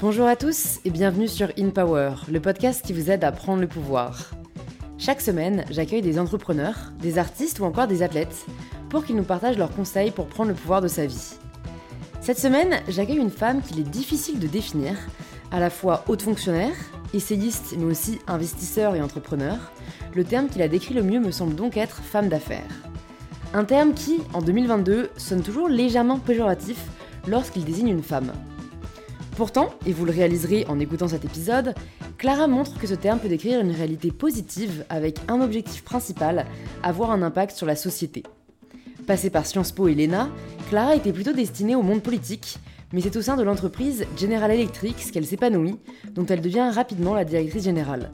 Bonjour à tous et bienvenue sur In Power, le podcast qui vous aide à prendre le pouvoir. Chaque semaine, j'accueille des entrepreneurs, des artistes ou encore des athlètes pour qu'ils nous partagent leurs conseils pour prendre le pouvoir de sa vie. Cette semaine, j'accueille une femme qu'il est difficile de définir, à la fois haute fonctionnaire, essayiste mais aussi investisseur et entrepreneur. Le terme qu'il a décrit le mieux me semble donc être femme d'affaires. Un terme qui, en 2022, sonne toujours légèrement péjoratif lorsqu'il désigne une femme. Pourtant, et vous le réaliserez en écoutant cet épisode, Clara montre que ce terme peut décrire une réalité positive avec un objectif principal, avoir un impact sur la société. Passée par Sciences Po et l'ENA, Clara était plutôt destinée au monde politique, mais c'est au sein de l'entreprise General Electric qu'elle s'épanouit, dont elle devient rapidement la directrice générale.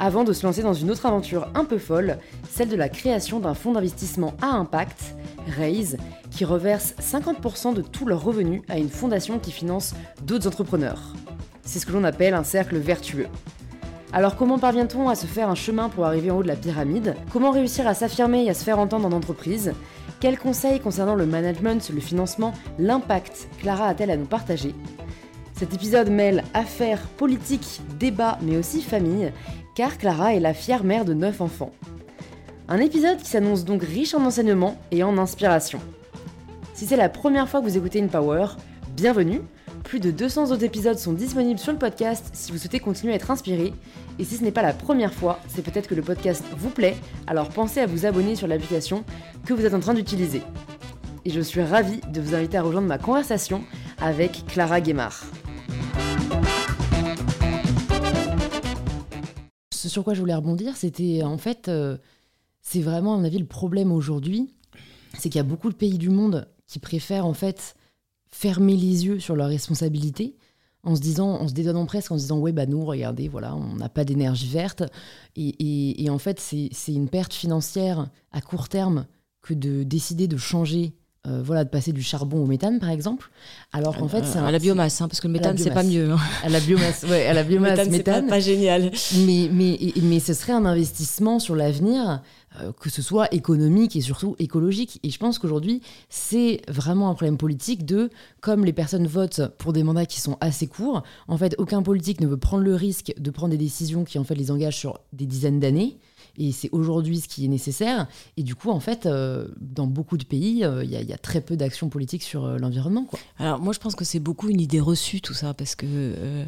Avant de se lancer dans une autre aventure un peu folle, celle de la création d'un fonds d'investissement à impact, Raise, qui reverse 50% de tous leurs revenus à une fondation qui finance d'autres entrepreneurs. C'est ce que l'on appelle un cercle vertueux. Alors comment parvient-on à se faire un chemin pour arriver en haut de la pyramide? Comment réussir à s'affirmer et à se faire entendre en entreprise? Quels conseils concernant le management, le financement, l'impact Clara a-t-elle à nous partager? Cet épisode mêle affaires, politique, débat, mais aussi famille, car Clara est la fière mère de 9 enfants. Un épisode qui s'annonce donc riche en enseignements et en inspiration. Si c'est la première fois que vous écoutez une Power, bienvenue plus de 200 autres épisodes sont disponibles sur le podcast si vous souhaitez continuer à être inspiré. Et si ce n'est pas la première fois, c'est peut-être que le podcast vous plaît, alors pensez à vous abonner sur l'application que vous êtes en train d'utiliser. Et je suis ravie de vous inviter à rejoindre ma conversation avec Clara Guémard. Sur quoi je voulais rebondir, c'était en fait, euh, c'est vraiment à mon avis le problème aujourd'hui, c'est qu'il y a beaucoup de pays du monde qui préfèrent en fait fermer les yeux sur leurs responsabilités en se disant, en se dédonnant presque, en se disant ouais bah nous regardez voilà on n'a pas d'énergie verte. Et, et, en fait c'est une perte financière à court terme que de décider de changer euh, voilà, de passer du charbon au méthane, par exemple. Alors qu'en fait, c'est à la biomasse, hein, parce que le méthane, c'est pas mieux. Hein. À la biomasse, ouais, à la biomasse, méthane, c'est pas, génial. Mais, mais, mais ce serait un investissement sur l'avenir, euh, que ce soit économique et surtout écologique. Et je pense qu'aujourd'hui, c'est vraiment un problème politique de, comme les personnes votent pour des mandats qui sont assez courts, en fait, aucun politique ne veut prendre le risque de prendre des décisions qui en fait les engagent sur des dizaines d'années. Et c'est aujourd'hui ce qui est nécessaire. Et du coup, en fait, euh, dans beaucoup de pays, euh, il y, a très peu d'actions politiques sur euh, l'environnement. Alors moi, je pense que c'est beaucoup une idée reçue, tout ça, parce que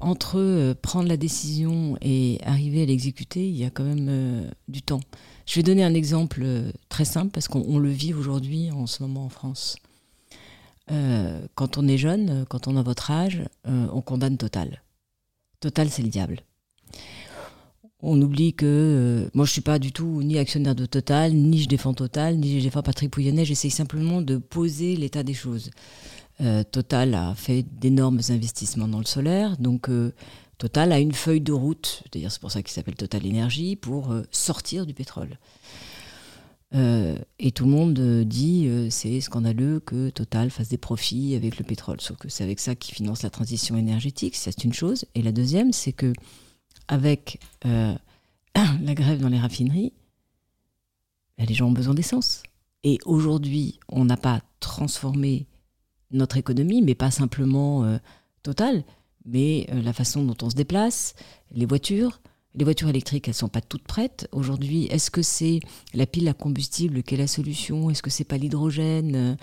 entre prendre la décision et arriver à l'exécuter, il y a quand même du temps. Je vais donner un exemple très simple, parce qu'on le vit aujourd'hui en ce moment en France. quand on est jeune, quand on a votre âge, on condamne Total. Total, c'est le diable on oublie que euh, moi je suis pas du tout ni actionnaire de Total, ni je défends Total, ni je défends Patrick Pouyanné, j'essaye simplement de poser l'état des choses. Euh, Total a fait d'énormes investissements dans le solaire, donc euh, Total a une feuille de route, d'ailleurs c'est pour ça qu'il s'appelle Total Énergie, pour sortir du pétrole. et tout le monde dit c'est scandaleux que Total fasse des profits avec le pétrole, sauf que c'est avec ça qu'il finance la transition énergétique, c'est une chose. Et la deuxième, c'est que avec euh, la grève dans les raffineries, les gens ont besoin d'essence. Et aujourd'hui, on n'a pas transformé notre économie, mais pas simplement euh, totale, mais euh, la façon dont on se déplace, les voitures, les voitures électriques, elles sont pas toutes prêtes. Aujourd'hui, est-ce que c'est la pile à combustible qui est la solution? Est-ce que c'est pas l'hydrogène?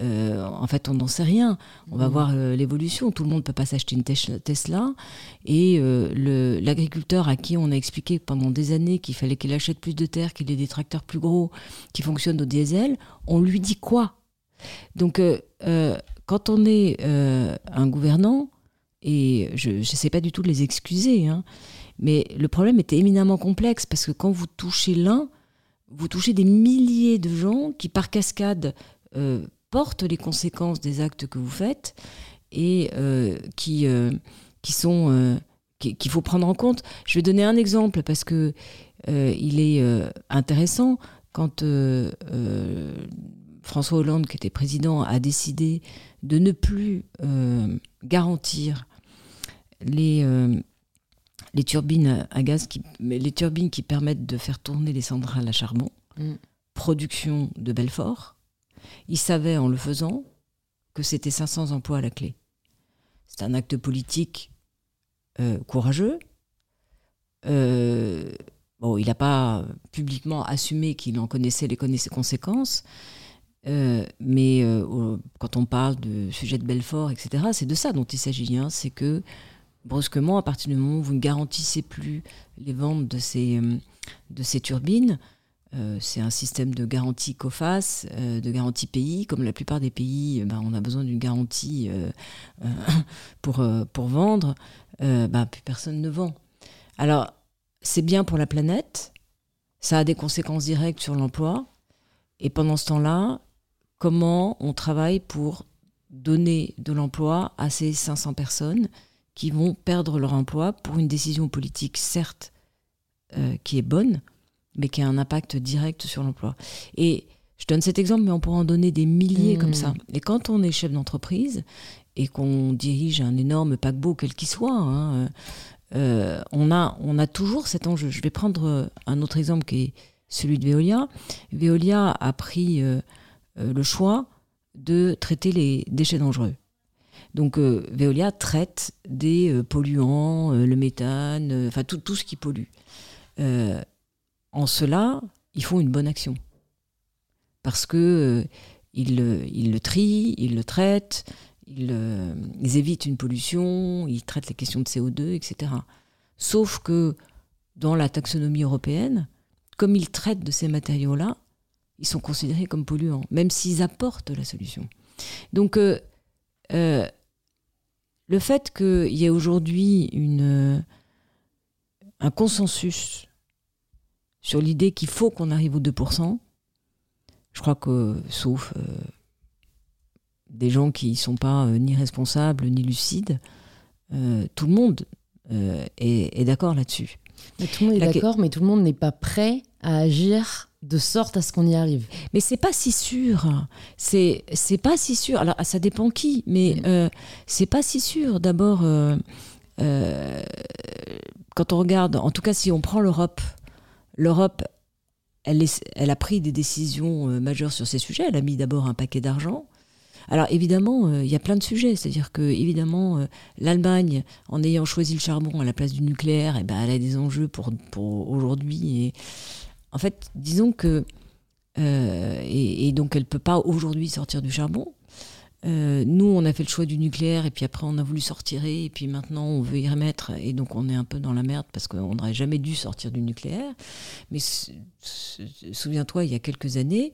Euh, En fait, on n'en sait rien. On va mmh. voir euh, l'évolution. Tout le monde peut pas s'acheter une Tesla. Et euh, l'agriculteur à qui on a expliqué pendant des années qu'il fallait qu'il achète plus de terre, qu'il ait des tracteurs plus gros, qui fonctionnent au diesel, on lui dit quoi? Donc, quand on est un gouvernant, et je ne sais pas du tout de les excuser, hein, mais le problème était éminemment complexe parce que quand vous touchez l'un, vous touchez des milliers de gens qui, par cascade, euh, portent les conséquences des actes que vous faites et euh, qui, euh, qui sont qu'il faut prendre en compte. Je vais donner un exemple parce que il est intéressant quand François Hollande, qui était président, a décidé de ne plus garantir les les turbines à gaz, qui, les turbines qui permettent de faire tourner les centrales à charbon. mm. production de Belfort. Il savait en le faisant que c'était 500 emplois à la clé. C'est un acte politique euh, courageux. Euh, bon, il n'a pas publiquement assumé qu'il en connaissait les conséquences, euh, mais quand on parle de sujet de Belfort, etc., c'est de ça dont il s'agit. Hein. c'est que brusquement, à partir du moment où vous ne garantissez plus les ventes de ces, ces turbines, euh, c'est un système de garantie COFAS, euh, de garantie pays. Comme la plupart des pays, euh, ben, on a besoin d'une garantie pour, pour vendre. Ben, plus personne ne vend. Alors, c'est bien pour la planète, ça a des conséquences directes sur l'emploi. Et pendant ce temps-là, comment on travaille pour donner de l'emploi à ces 500 personnes qui vont perdre leur emploi pour une décision politique, certes, qui est bonne, mais qui a un impact direct sur l'emploi. Et je donne cet exemple, mais on pourrait en donner des milliers comme ça. Hmm. Et quand on est chef d'entreprise et qu'on dirige un énorme paquebot, quel qu'il soit, hein, euh, on, a, on a toujours cet enjeu. Je vais prendre un autre exemple qui est celui de Veolia. Veolia a pris euh, euh, le choix de traiter les déchets dangereux. Donc Veolia traite des polluants, le méthane, enfin tout, tout, ce qui pollue en cela, ils font une bonne action. Parce que euh, ils, le trient, ils le traitent, euh, ils, évitent une pollution, ils traitent les questions de CO2, etc. Sauf que dans la taxonomie européenne, comme ils traitent de ces matériaux-là, ils sont considérés comme polluants, même s'ils apportent la solution. Donc, euh, le fait qu'il y ait aujourd'hui un consensus sur l'idée qu'il faut qu'on arrive aux 2%. Je crois que, sauf euh, des gens qui ne sont pas euh, ni responsables ni lucides, euh, tout le monde est, d'accord là-dessus. tout le monde est d'accord, mais tout le monde n'est pas prêt à agir de sorte à ce qu'on y arrive. Mais c'est pas si sûr. C'est c'est pas si sûr. Alors ça dépend qui, mais mm. c'est pas si sûr. D'abord, quand on regarde, en tout cas si on prend l'Europe, l'Europe, elle, a pris des décisions euh, majeures sur ces sujets. Elle a mis d'abord un paquet d'argent. Alors évidemment, euh, il y a plein de sujets. C'est-à-dire que évidemment, euh, l'Allemagne, en ayant choisi le charbon à la place du nucléaire, eh ben, elle a des enjeux pour, aujourd'hui. Et en fait, disons que et, et, donc elle ne peut pas aujourd'hui sortir du charbon. Euh, nous, on a fait le choix du nucléaire et puis après on a voulu sortir et puis maintenant on veut y remettre et donc on est un peu dans la merde parce qu'on n'aurait jamais dû sortir du nucléaire. Mais souviens-toi, il y a quelques années,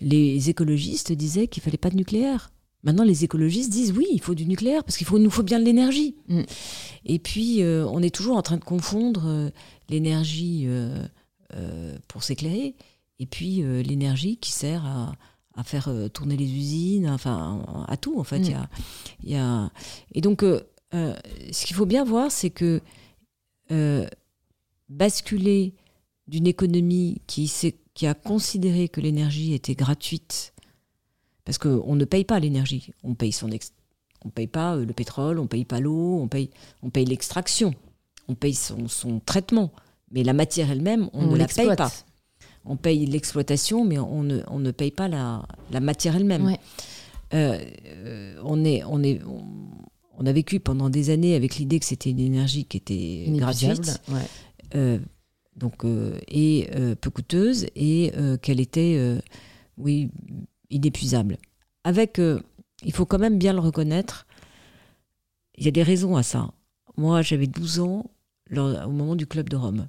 les écologistes disaient qu'il fallait pas de nucléaire. Maintenant, les écologistes disent oui, il faut du nucléaire parce qu'il nous faut bien de l'énergie. Mm. Et puis, euh, on est toujours en train de confondre euh, l'énergie pour s'éclairer et puis l'énergie qui sert à, à faire euh, tourner les usines, enfin à tout en fait. Mm. Il y, a, Et donc, euh, euh, ce qu'il faut bien voir, c'est que basculer d'une économie qui, qui a considéré que l'énergie était gratuite, parce qu'on ne paye pas l'énergie, on paye son on paye pas le pétrole, on paye pas l'eau, on paye, on paye l'extraction, on paye son, son, traitement, mais la matière elle-même, on, ne la paye pas on paye l'exploitation, mais on ne, on ne, paye pas la, matière elle-même. Euh, euh, on, est, on, est, on, a vécu pendant des années avec l'idée que c'était une énergie qui était gratuite, euh, donc, et peu coûteuse, et qu'elle était, oui, inépuisable. Avec, il faut quand même bien le reconnaître, il y a des raisons à ça. Moi, j'avais 12 ans au moment du Club de Rome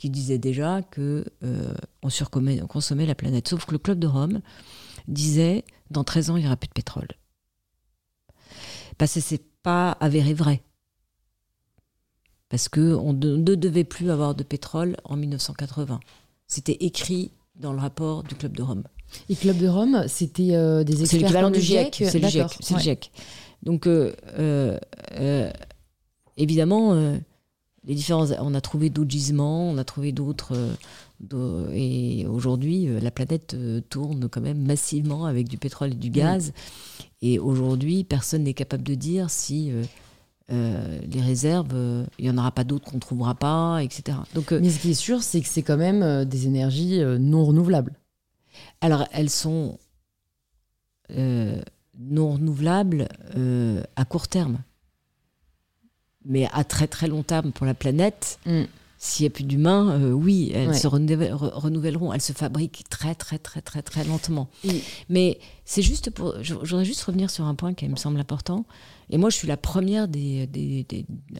qui disait déjà que euh, on surconsommait la planète. Sauf que le Club de Rome disait dans 13 ans, il n'y aura plus de pétrole. Parce que c'est pas avéré vrai. Parce qu'on ne devait plus avoir de pétrole en 1980. C'était écrit dans le rapport du Club de Rome. Et Club de Rome, c'était euh, des experts C'est l'équivalent du GIEC. C'est le GIEC. Donc, euh, évidemment, les différents, on a trouvé d'autres gisements, on a trouvé d'autres. Euh, et aujourd'hui, euh, la planète euh, tourne quand même massivement avec du pétrole et du gaz. Et aujourd'hui, personne n'est capable de dire si les réserves, il n'y en aura pas d'autres qu'on ne trouvera pas, etc. Donc, Mais ce qui est sûr, c'est que c'est quand même des énergies non renouvelables. Alors, elles sont non renouvelables à court terme. Mais à très très long terme pour la planète, mm. S'il n'y a plus d'humains, euh, oui, elles se renouvelleront. Elles se fabriquent très, très, très, très, très lentement. Mais c'est juste pour. Je, voudrais juste revenir sur un point qui me semble important. Et moi, je suis la première des,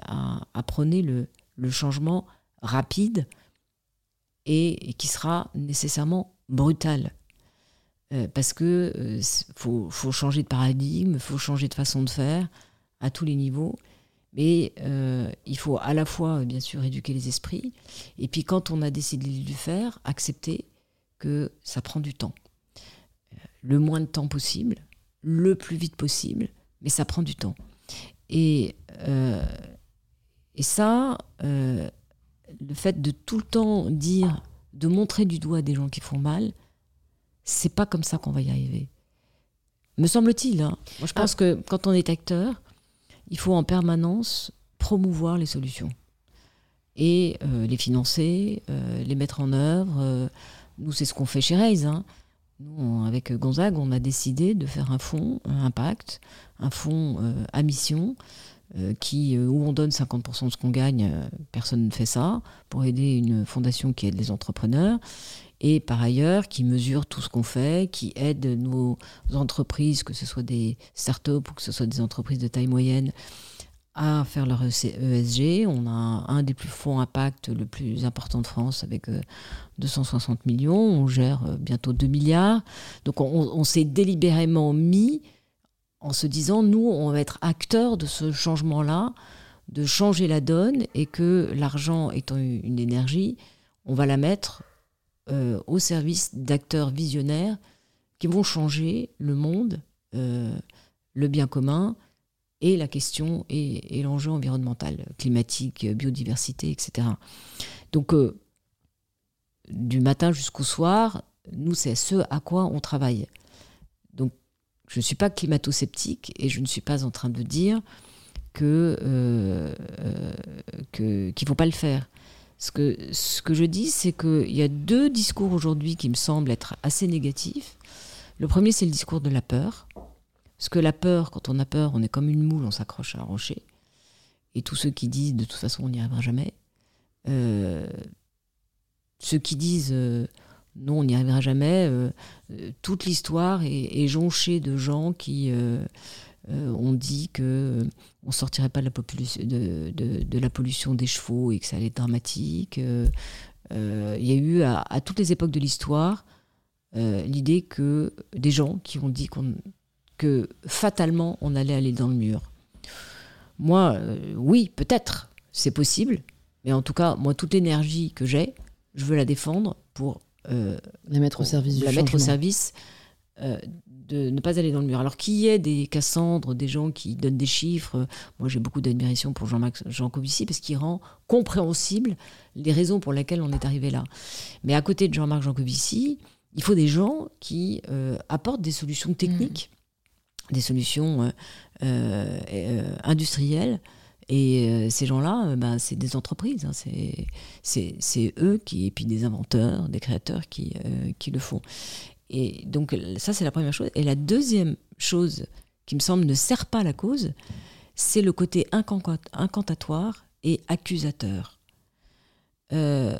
à, prôner le, changement rapide et, qui sera nécessairement brutal. Euh, parce que euh, faut, faut, changer de paradigme, il faut changer de façon de faire à tous les niveaux. Mais euh, il faut à la fois, bien sûr, éduquer les esprits, et puis quand on a décidé de le faire, accepter que ça prend du temps. Le moins de temps possible, le plus vite possible, mais ça prend du temps. Et, euh, et ça, euh, le fait de tout le temps dire, de montrer du doigt des gens qui font mal, c'est pas comme ça qu'on va y arriver. Me semble-t-il. Hein. Moi, je pense ah. que quand on est acteur, il faut en permanence promouvoir les solutions et euh, les financer, euh, les mettre en œuvre. Euh, nous, c'est ce qu'on fait chez Raise. Hein. Nous, avec Gonzague, on a décidé de faire un fonds impact, un fonds à mission, qui, où on donne 50% de ce qu'on gagne, personne ne fait ça, pour aider une fondation qui aide les entrepreneurs et par ailleurs qui mesure tout ce qu'on fait, qui aide nos entreprises, que ce soit des startups ou que ce soit des entreprises de taille moyenne, à faire leur ESG. On a un des plus fonds impact le plus important de France avec 260 euh, millions. On gère euh, bientôt 2 milliards. Donc on, s'est délibérément mis en se disant, nous, on va être acteurs de ce changement-là, de changer la donne et que l'argent étant une énergie, on va la mettre euh, au service d'acteurs visionnaires qui vont changer le monde, euh, le bien commun et la question et, l'enjeu environnemental, climatique, biodiversité, etc. Donc, euh, du matin jusqu'au soir, nous, c'est ce à quoi on travaille. Donc, je ne suis pas climato-sceptique et je ne suis pas en train de dire que qu'il ne faut pas le faire. Ce que, ce que je dis, c'est qu'il y a deux discours aujourd'hui qui me semblent être assez négatifs. Le premier, c'est le discours de la peur. Parce que la peur, quand on a peur, on est comme une moule, on s'accroche à un rocher. Et tous ceux qui disent de toute façon on n'y arrivera jamais, euh, ceux qui disent euh, non, on n'y arrivera jamais, euh, toute l'histoire est, est, jonchée de gens qui euh, on dit que euh, on sortirait pas de la, de, la, pollution des chevaux et que ça allait être dramatique. Euh, il y a eu à, toutes les époques de l'histoire l'idée que des gens qui ont dit que fatalement on allait aller dans le mur. Moi, oui, peut-être, c'est possible, mais en tout cas, moi, toute l'énergie que j'ai, je veux la défendre pour la mettre au service la mettre au service de ne pas aller dans le mur. Alors qu'il y ait des Cassandres, des gens qui donnent des chiffres, moi j'ai beaucoup d'admiration pour Jean-Marc Jancovici parce qu'il rend compréhensible les raisons pour lesquelles on est arrivé là. Mais à côté de Jean-Marc Jancovici, il faut des gens qui euh, apportent des solutions techniques, mmh. des solutions euh, euh, industrielles. Et ces gens-là, ben, c'est des entreprises, hein. c'est eux qui, et puis des inventeurs, des créateurs qui, qui le font. Et donc ça, c'est la première chose. Et la deuxième chose qui me semble ne sert pas la cause, c'est le côté incantatoire et accusateur. Euh,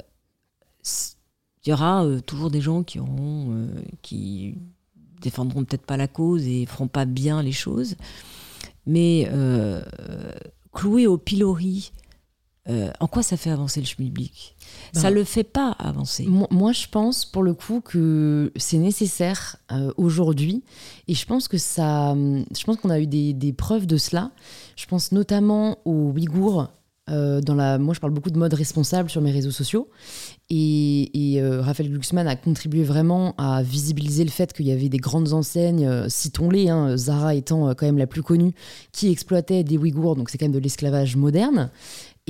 il y aura euh, toujours des gens qui auront, euh, qui défendront peut-être pas la cause et feront pas bien les choses, mais clouer au pilori euh, en quoi ça fait avancer le schmilblick? Ça Ça ben, le fait pas avancer. Moi, je pense pour le coup que c'est nécessaire euh, aujourd'hui, et je pense que ça, je pense qu'on a eu des, preuves de cela. Je pense notamment aux Ouïghours. Euh, dans la, moi, je parle beaucoup de mode responsable sur mes réseaux sociaux, et, et Raphaël Glucksmann a contribué vraiment à visibiliser le fait qu'il y avait des grandes enseignes, citons-les, hein, Zara étant quand même la plus connue, qui exploitaient des Ouïghours, donc c'est quand même de l'esclavage moderne.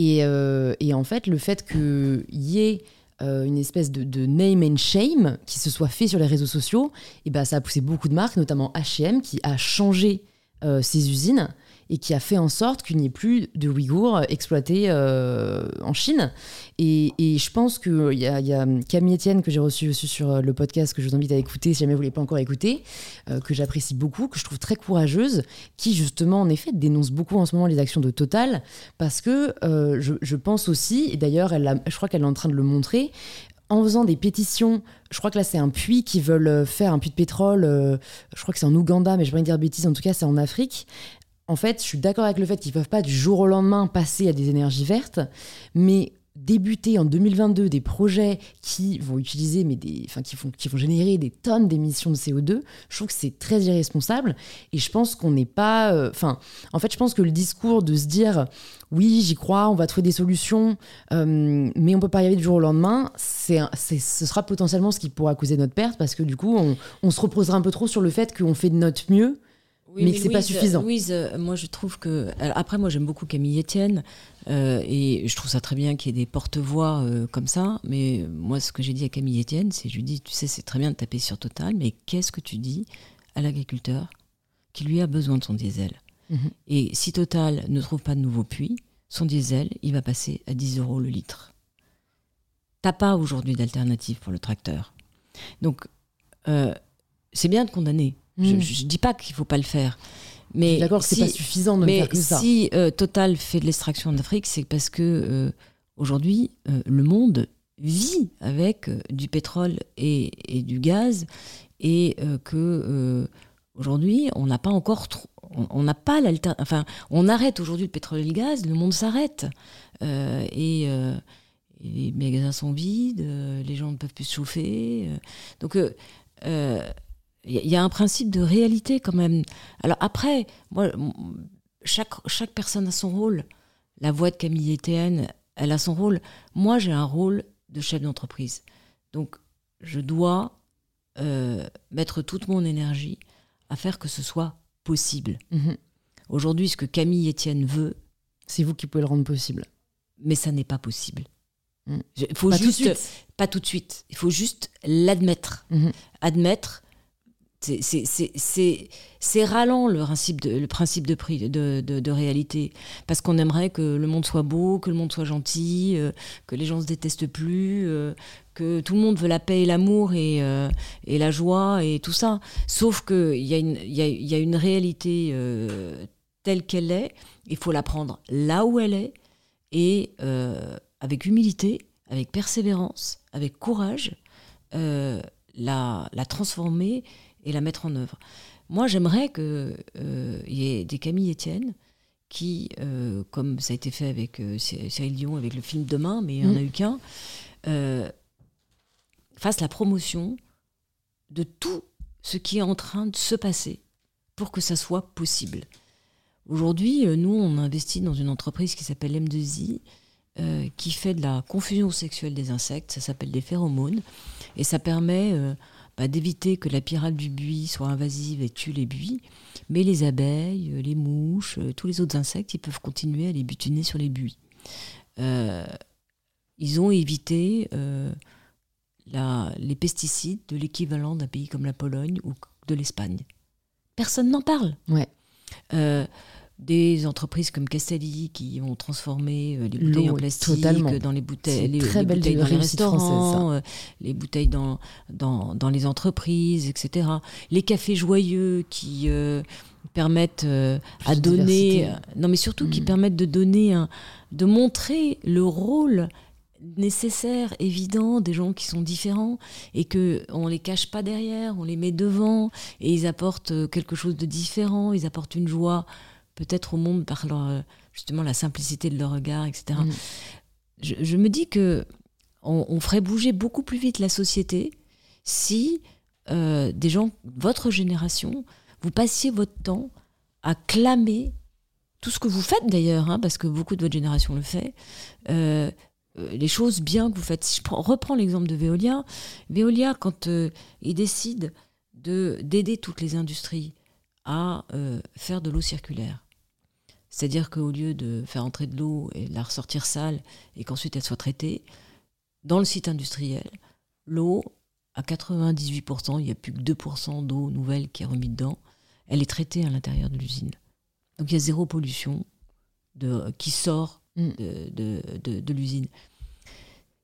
Euh, et, en fait, le fait qu'il y ait euh, une espèce de, name and shame qui se soit fait sur les réseaux sociaux, et ben ça a poussé beaucoup de marques, notamment H&M, qui a changé euh, ses usines et qui a fait en sorte qu'il n'y ait plus de Ouïghours exploités euh, en Chine. Et, je pense qu'il y, a, y a Camille Etienne que j'ai reçu aussi sur le podcast que je vous invite à écouter si jamais vous ne l'avez pas encore écouté, euh, que j'apprécie beaucoup, que je trouve très courageuse, qui justement en effet dénonce beaucoup en ce moment les actions de Total parce que euh, je, pense aussi, et d'ailleurs je crois qu'elle est en train de le montrer, en faisant des pétitions, je crois que là c'est un puits qui veulent euh, faire un puits de pétrole, euh, je crois que c'est en Ouganda, mais je vais pas dire bêtises, en tout cas c'est en Afrique. En fait, je suis d'accord avec le fait qu'ils peuvent pas du jour au lendemain passer à des énergies vertes, mais débuter en 2022 des projets qui vont utiliser, mais des, enfin, qui, font, qui vont générer des tonnes d'émissions de CO2, je trouve que c'est très irresponsable. Et je pense qu'on n'est pas. Euh, enfin, en fait, je pense que le discours de se dire oui, j'y crois, on va trouver des solutions, euh, mais on peut pas y arriver du jour au lendemain, c'est, ce sera potentiellement ce qui pourra causer notre perte parce que du coup, on, on se reposera un peu trop sur le fait qu'on fait de notre mieux mais, que c'est pas suffisant. Louise, euh, moi je trouve que. Après, moi j'aime beaucoup Camille Etienne euh, et je trouve ça très bien qu'il y ait des porte-voix euh, comme ça. Mais moi, ce que j'ai dit à Camille Etienne, c'est je lui dis, tu sais, c'est très bien de taper sur Total, mais qu'est-ce que tu dis à l'agriculteur qui lui a besoin de son diesel? Mhm. Et si Total ne trouve pas de nouveau puits, son diesel, il va passer à 10 euros le litre. T'as pas aujourd'hui d'alternative pour le tracteur. Donc, c'est bien de condamner je, ne hmm. dis pas qu'il faut pas le faire. Mais d'accord, c'est pas suffisant de faire que ça. si euh, Total fait de l'extraction d'Afrique, c'est parce que euh, aujourd'hui euh, le monde vit avec du pétrole et, du gaz et que aujourd'hui on n'a pas encore on n'a pas l'alternative. Enfin, on arrête aujourd'hui le pétrole et le gaz, le monde s'arrête et, et, les magasins sont vides, les gens ne peuvent plus se chauffer. donc il y a un principe de réalité quand même. Alors après, moi, chaque, chaque personne a son rôle. La voix de Camille Etienne, elle a son rôle. Moi, j'ai un rôle de chef d'entreprise. Donc, je dois euh, mettre toute mon énergie à faire que ce soit possible. Mhm. Aujourd'hui, ce que Camille Etienne veut... C'est vous qui pouvez le rendre possible. Mais ça n'est pas possible. Mhm. Il faut pas juste, tout de suite. Pas tout de suite. Il faut juste l'admettre. Mhm. Admettre c'est ralent le principe de, principe de, prix, de, de, réalité. Parce qu'on aimerait que le monde soit beau, que le monde soit gentil, euh, que les gens se détestent plus, euh, que tout le monde veut la paix et l'amour et, euh, et, la joie et tout ça. Sauf qu'il y, y, a, y a une réalité telle qu'elle est. Il faut la prendre là où elle est et avec humilité, avec persévérance, avec courage, la, la transformer et la mettre en œuvre. Moi, j'aimerais qu'il euh, y ait des Camille Etienne qui, euh, comme ça a été fait avec euh, Cyril Dion, avec le film Demain, mais il n'y en a mm. eu qu'un, fassent la promotion de tout ce qui est en train de se passer pour que ça soit possible. Aujourd'hui, nous, on investit dans une entreprise qui s'appelle M2I, qui fait de la confusion sexuelle des insectes, ça s'appelle des phéromones, et ça permet bah, d'éviter que la pyrale du buis soit invasive et tue les buis, mais les abeilles, euh, les mouches, euh, tous les autres insectes, ils peuvent continuer à les butiner sur les buis. Euh, ils ont évité les pesticides de l'équivalent d'un pays comme la Pologne ou de l'Espagne. Personne n'en parle. Ouais des entreprises comme Castelli qui ont transformé euh, les bouteilles en plastique dans les bouteilles, les, bouteilles dans les restaurants, euh, les bouteilles dans, dans, dans, les entreprises, etc. Les cafés joyeux qui euh, permettent à donner, non mais surtout qui mm. permettent de donner, un, de montrer le rôle nécessaire, évident des gens qui sont différents et que on les cache pas derrière, on les met devant et ils apportent quelque chose de différent, ils apportent une joie peut-être au monde par leur, euh, justement la simplicité de leur regard, etc. Mm. Je, me dis que on, ferait bouger beaucoup plus vite la société si euh, des gens, votre génération, vous passiez votre temps à clamer tout ce que vous faites d'ailleurs, hein, parce que beaucoup de votre génération le fait, euh, les choses bien que vous faites. Si je reprends l'exemple de Veolia, Veolia, quand il décide d'aider toutes les industries à faire de l'eau circulaire, c'est-à-dire qu'au lieu de faire entrer de l'eau et la ressortir sale et qu'ensuite elle soit traitée, dans le site industriel, l'eau, à 98%, il n'y a plus que 2% d'eau nouvelle qui est remise dedans, elle est traitée à l'intérieur de l'usine. Donc il y a zéro pollution de, qui sort Mm. de, de, de- de l'usine.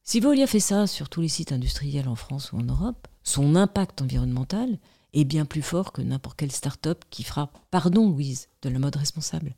Si Veolia fait ça sur tous les sites industriels en France ou en Europe, son impact environnemental est bien plus fort que n'importe quelle start-up qui fera, pardon Louise, de la mode responsable.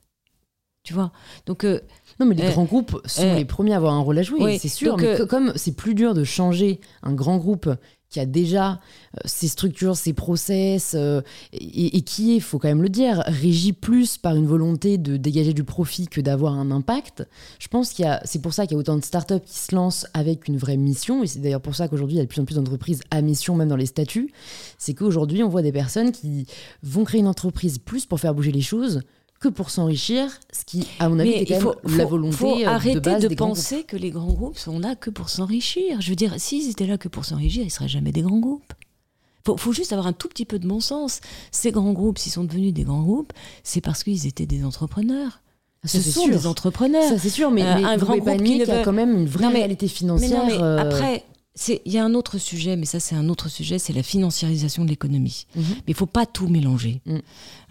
Tu vois Donc, euh, Non, mais les Euh, grands groupes sont euh, les premiers à avoir un rôle à jouer, oui, c'est sûr. donc, mais co- comme c'est plus dur de changer un grand groupe qui a déjà ses structures, ses process, euh, et, et qui est, il faut quand même le dire, régi plus par une volonté de dégager du profit que d'avoir un impact, je pense qu'il y a, c'est pour ça qu'il y a autant de startups qui se lancent avec une vraie mission, et c'est d'ailleurs pour ça qu'aujourd'hui il y a de plus en plus d'entreprises à mission, même dans les statuts, c'est qu'aujourd'hui on voit des personnes qui vont créer une entreprise plus pour faire bouger les choses que pour s'enrichir, ce qui, à mon avis, est quand faut, même la volonté faut euh, de arrêter base de, des grands penser que les grands groupes sont là que pour s'enrichir. Je veux dire, s'ils étaient là que pour s'enrichir, ils seraient jamais des grands groupes. Faut, faut juste avoir un tout petit peu de bon sens. Ces grands groupes, s'ils sont devenus des grands groupes, c'est parce qu'ils étaient des entrepreneurs. Ah, ça, Ce sont sûr. des entrepreneurs. Ça, c'est sûr, mais, Euh, mais un grand groupe qui ne a quand même une vraie Non, mais- réalité Mais financière. non, mais euh, après, il y a un autre sujet, mais ça c'est un autre sujet, c'est la financiarisation de l'économie. Mhm. Mais il faut pas tout mélanger. Mm.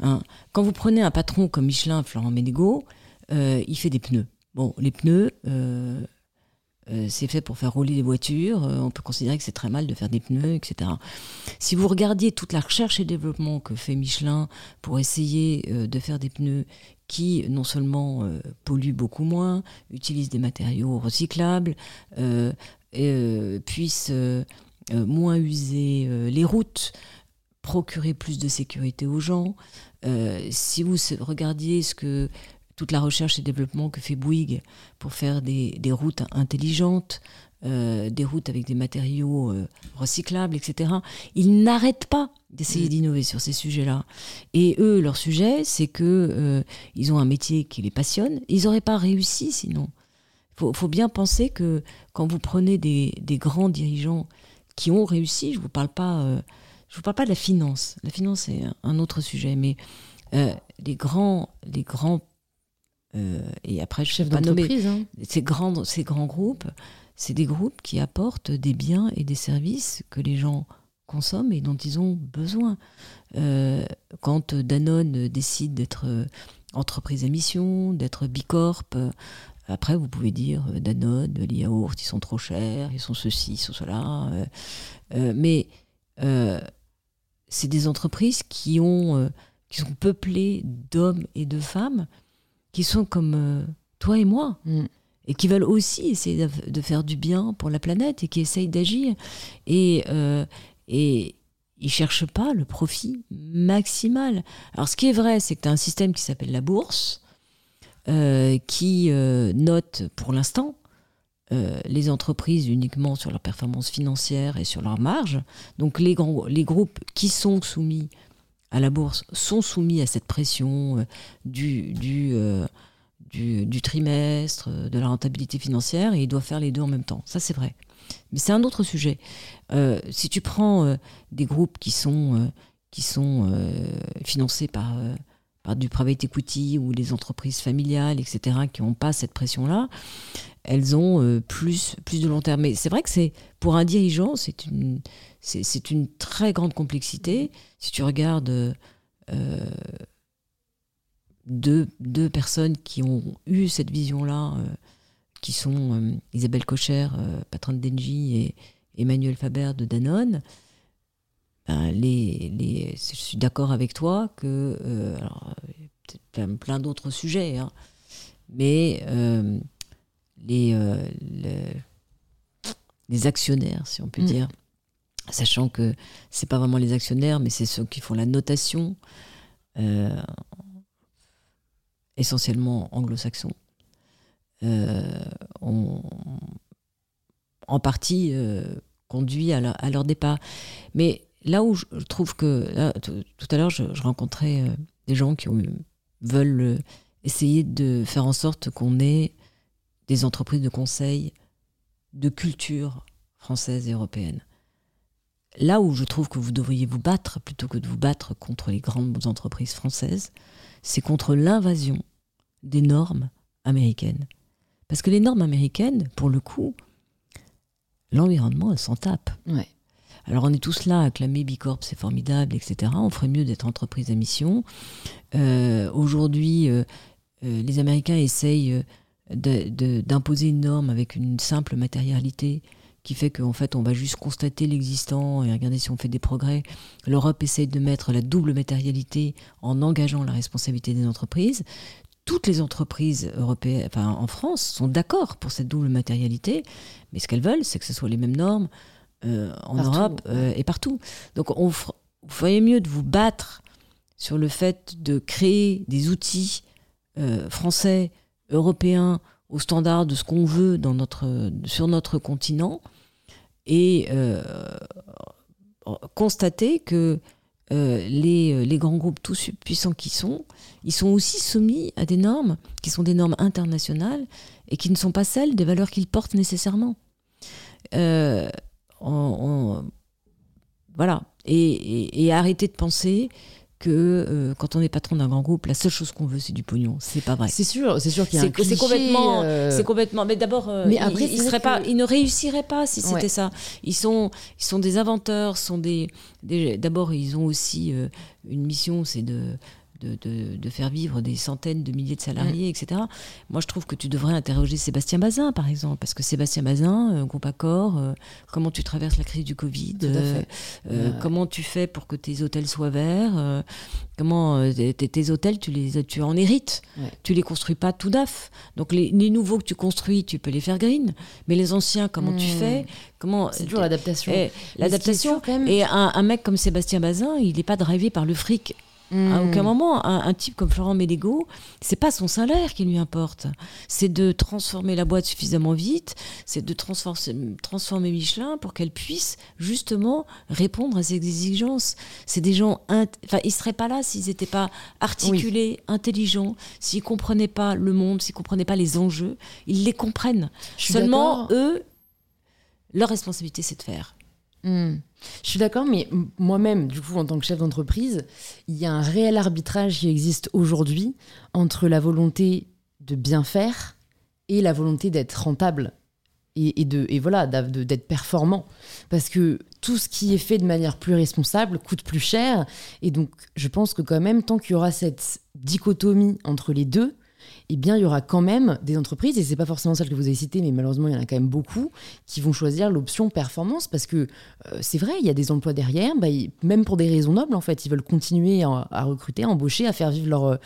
Hein. Quand vous prenez un patron comme Michelin, Florent Ménégo, euh, il fait des pneus. Bon, les pneus, euh, euh, c'est fait pour faire rouler les voitures. on peut considérer que c'est très mal de faire des pneus, etc. Si vous regardiez toute la recherche et développement que fait Michelin pour essayer de faire des pneus qui non seulement euh, polluent beaucoup moins, utilisent des matériaux recyclables, euh, puissent euh, euh, moins user euh, les routes, procurer plus de sécurité aux gens. Euh, si vous regardiez ce que toute la recherche et développement que fait Bouygues pour faire des, des routes intelligentes, euh, des routes avec des matériaux euh, recyclables, etc. Ils n'arrêtent pas d'essayer Mm. d'innover sur ces sujets-là. Et eux, leur sujet, c'est que euh, ils ont un métier qui les passionne. Ils n'auraient pas réussi sinon. Il faut, faut bien penser que quand vous prenez des, des grands dirigeants qui ont réussi, je vous parle pas, euh, je vous parle pas de la finance. La finance c'est un- autre sujet, mais euh, les grands, les grands euh, et après je chef ne d'entreprise. hein. ces grands, ces grands groupes, c'est des groupes qui apportent des biens et des services que les gens consomment et dont ils ont besoin. Quand Danone décide d'être entreprise à mission, d'être bicorp, après vous pouvez dire euh, Danone, les yaourts, ils sont trop chers, ils sont ceci, ils sont cela. euh, euh, mais euh, c'est des entreprises qui, ont, euh, qui sont peuplées d'hommes et de femmes qui sont comme euh, toi et moi Mm. et qui veulent aussi essayer de- de faire du bien pour la planète et qui essayent d'agir. Et, euh, et ils cherchent pas le profit maximal. Alors, ce qui est vrai, c'est que tu as un système qui s'appelle la bourse, euh, qui euh, note pour l'instant euh, les entreprises uniquement sur leur performance financière et sur leur marge. Donc, les, grands, les groupes qui sont soumis à la bourse sont soumis à cette pression euh, du, du, du, trimestre, de la rentabilité financière, et ils doivent faire les deux en même temps. Ça, c'est vrai. Mais c'est un autre sujet. Si tu prends des groupes qui sont, qui sont financés par, du private equity ou les entreprises familiales, etc., qui n'ont pas cette pression-là, elles ont euh, plus, plus de long terme. Mais c'est vrai que c'est pour un dirigeant, c'est une, c'est, une très grande complexité. Si tu regardes euh, deux, deux personnes qui ont eu cette vision-là, euh, qui sont Isabelle Cocher, patronne d'Engie, et Emmanuel Faber de Danone, ben, les, les, je suis d'accord avec toi que. euh, alors, il y a peut-être plein, plein d'autres sujets, hein, mais euh, les, euh, le- les actionnaires, si on peut Mm. dire, sachant que c'est pas vraiment les actionnaires, mais c'est ceux qui font la notation, euh, essentiellement anglo-saxons, ont en partie conduit à, la- à leur départ. Mais là où je trouve que tout à l'heure, je, rencontrais euh, des gens qui veulent euh, essayer de faire en sorte qu'on ait des entreprises de conseil de culture française et européenne. Là où je trouve que vous devriez vous battre, plutôt que de vous battre contre les grandes entreprises françaises, c'est contre l'invasion des normes américaines. Parce que les normes américaines, pour le coup, l'environnement, elles s'en. Ouais. Alors on est tous là à clamer Bicorp, c'est formidable, etc. On ferait mieux d'être entreprise à mission. Aujourd'hui, les Américains essayent d'imposer une norme avec une simple matérialité qui fait qu'en fait on va juste constater l'existant et regarder si on fait des progrès. L'Europe essaye de mettre la double matérialité en engageant la responsabilité des entreprises. Toutes les entreprises européennes, en France, sont d'accord pour cette double matérialité, mais ce qu'elles veulent, c'est que ce soit les mêmes normes euh, en Europe euh, et partout. Donc on, vous feriez mieux de vous battre sur le fait de créer des outils euh, français, européens, au standard de ce qu'on veut dans notre, sur notre continent, et constater que les, les, grands groupes, tout puissants qui sont, ils sont aussi soumis à des normes qui sont des normes internationales et qui ne sont pas celles des valeurs qu'ils portent nécessairement. Euh, voilà. Et, et, arrêter de penser que euh, quand on est patron d'un grand groupe, la seule chose qu'on veut, c'est du pognon. C'est pas vrai. C'est sûr, c'est sûr qu'il y a un C'est complètement, euh, c'est complètement. Mais d'abord, euh, après, ils, serait pas, ils ne réussiraient pas si c'était ça. Ils sont, ils sont des inventeurs, sont des. D'abord, ils ont aussi une mission, c'est de de, faire vivre des centaines de milliers de salariés, etc. Moi, je trouve que tu devrais interroger Sébastien Bazin, par exemple, parce que Sébastien Bazin, euh, groupe Accor, euh, comment tu traverses la crise du Covid, euh, comment tu fais pour que tes hôtels soient verts, comment tes, hôtels, tu les tu en hérites, tu les construis pas tout neuf. Donc les, nouveaux que tu construis, tu peux les faire green, mais les anciens, comment tu hmm. fais? Comment C'est toujours l'adaptation. Eh, l'adaptation. Et un, un, mec comme Sébastien Bazin, il n'est pas drivé par le fric à aucun moment, un, type comme Florent Mélégo, c'est pas son salaire qui lui importe. C'est de transformer la boîte suffisamment vite, c'est de transformer, transformer Michelin pour qu'elle puisse justement répondre à ses exigences. C'est des gens, enfin, ils seraient pas là s'ils n'étaient pas articulés, intelligents, s'ils comprenaient pas le monde, s'ils comprenaient pas les enjeux. Ils les comprennent. Seulement, eux, leur responsabilité, c'est de faire. Hmm. Je suis d'accord, mais moi-même, du coup, en tant que chef d'entreprise, il y a un réel arbitrage qui existe aujourd'hui entre la volonté de bien faire et la volonté d'être rentable et, de, et voilà, d'être performant. Parce que tout ce qui est fait de manière plus responsable coûte plus cher. Et donc, je pense que quand même, tant qu'il y aura cette dichotomie entre les deux, eh bien, il y aura quand même des entreprises, et c'est pas forcément celle que vous avez citée, mais malheureusement, il y en a quand même beaucoup, qui vont choisir l'option performance parce que euh, c'est vrai, il y a des emplois derrière, bah, même pour des raisons nobles, en fait, ils veulent continuer à, recruter, à embaucher, à faire vivre leurs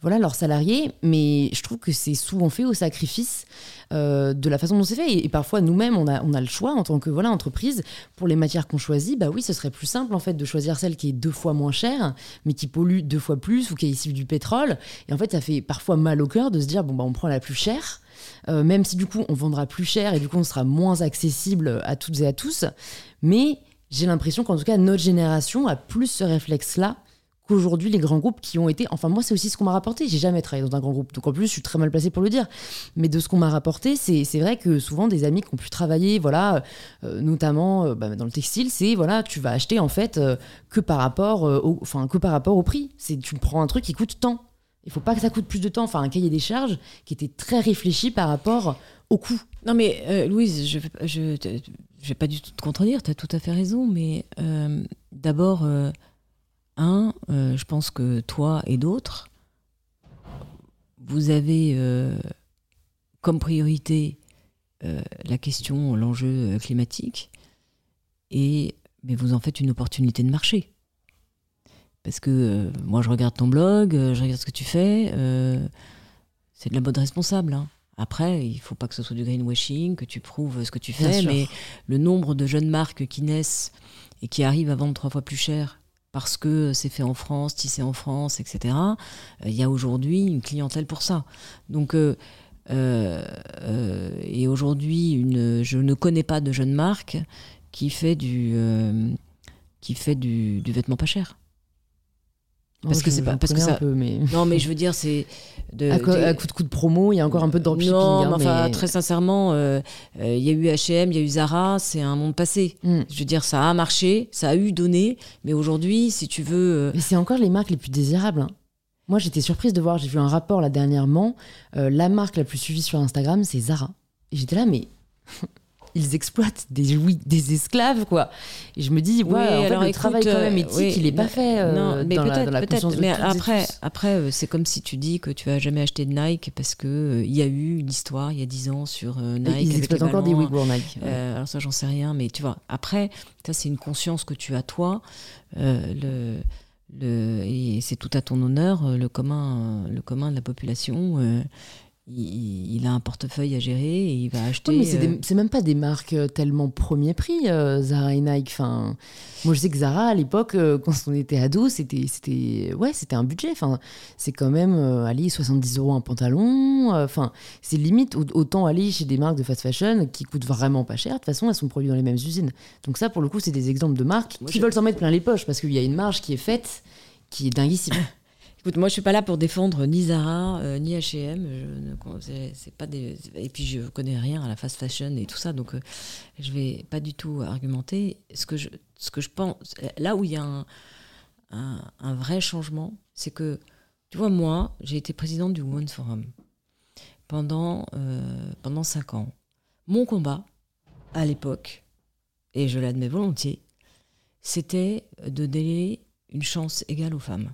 voilà, leurs salariés, mais je trouve que c'est souvent fait au sacrifice euh, de la façon dont c'est fait. Et, parfois, nous-mêmes, on a, on a le choix en tant que voilà, entreprise, pour les matières qu'on choisit, bah oui, ce serait plus simple en fait de choisir celle qui est deux fois moins chère, mais qui pollue deux fois plus ou qui est issue du pétrole. Et en fait, ça fait parfois mal au cœur de se dire, bon, bah, on prend la plus chère. Euh, même si du coup on vendra plus cher et du coup on sera moins accessible à toutes et à tous. Mais j'ai l'impression qu'en tout cas notre génération a plus ce réflexe-là qu'aujourd'hui les grands groupes qui ont été enfin moi c'est aussi ce qu'on m'a rapporté j'ai jamais travaillé dans un grand groupe donc en plus je suis très mal placée pour le dire mais de ce qu'on m'a rapporté c'est vrai que souvent des amis qui ont pu travailler voilà euh, notamment euh, bah, dans le textile c'est voilà tu vas acheter en fait que par rapport au enfin que par rapport au prix c'est tu prends un truc qui coûte tant il faut pas que ça coûte plus de temps. Enfin un cahier des charges qui était très réfléchi par rapport au coût. Non mais Louise je je vais pas du tout te contredire. Tu as tout à fait raison. Mais d'abord un, euh, je pense que toi et d'autres, vous avez euh, comme priorité euh, la question, l'enjeu climatique, et mais vous en faites une opportunité de marché. Parce que moi, je regarde ton blog, je regarde ce que tu fais, c'est de la mode responsable. Hein. Après, il faut pas que ce soit du greenwashing, que tu prouves ce que tu fais, mais le nombre de jeunes marques qui naissent et qui arrivent à vendre trois fois plus cher parce que c'est fait en France, tissé en France, etc. Euh, il y a aujourd'hui une clientèle pour ça. Donc, euh, euh, et aujourd'hui, je ne connais pas de jeune marque qui fait du, qui fait du vêtement pas cher. Parce que c'est pas parce que ça. Peu, mais... Non, mais je veux dire, c'est de, à, coup de coup de promo, il y a encore un peu de dropshipping. Non, hein, mais enfin, très sincèrement, euh, euh, il y a eu H&M, il y a eu Zara, c'est un monde passé. Hmm. Je veux dire, ça a marché, ça a eu donné, mais aujourd'hui, si tu veux. Euh, mais c'est encore les marques les plus désirables. Hein. Moi, j'étais surprise de voir, j'ai vu un rapport là dernièrement, la marque la plus suivie sur Instagram, c'est Zara. Et j'étais là, mais ils exploitent des, oui, des esclaves, quoi. Et je me dis, ouais, alors, le travail quand même éthique, il n'est pas fait euh, mais dans, la, dans la conscience de Mais après, après euh, c'est comme si tu dis que tu as jamais acheté de Nike parce que euh, il y a eu une histoire il y a 10 ans sur Nike. Ils exploitent encore des Ouïghours Nike. alors ça, j'en sais rien, mais tu vois, après, ça, c'est une conscience que tu as toi. le, le, et c'est tout à ton honneur, le commun, le commun de la population il, a un portefeuille à gérer et il va acheter. mais euh, c'est, même pas des marques euh, tellement premier prix, euh, Zara et Nike. Enfin, moi, je sais que Zara, à l'époque, quand on était ado, c'était, c'était, ouais, c'était un budget. Enfin, c'est quand même, aller 70 euros un pantalon. Enfin, c'est limite autant aller chez des marques de fast fashion qui coûtent vraiment pas cher. De toute façon, elles sont produites dans les mêmes usines. Donc ça, pour le coup, c'est des exemples de marques qui veulent s'en mettre plein les poches parce qu'il y a une marge qui est faite qui est dinguissime. Écoute, moi, je suis pas là pour défendre ni Zara, euh, ni H&M. C'est pas des. Et puis, je connais rien à la fast fashion et tout ça, donc je euh, je vais pas du tout argumenter. Ce que je, ce que je pense, là où il y a un, un, vrai changement, c'est que, tu vois, moi, j'ai été présidente du Women's Forum pendant euh, pendant cinq ans. Mon combat à l'époque, et je l'admets volontiers, c'était de donner une chance égale aux femmes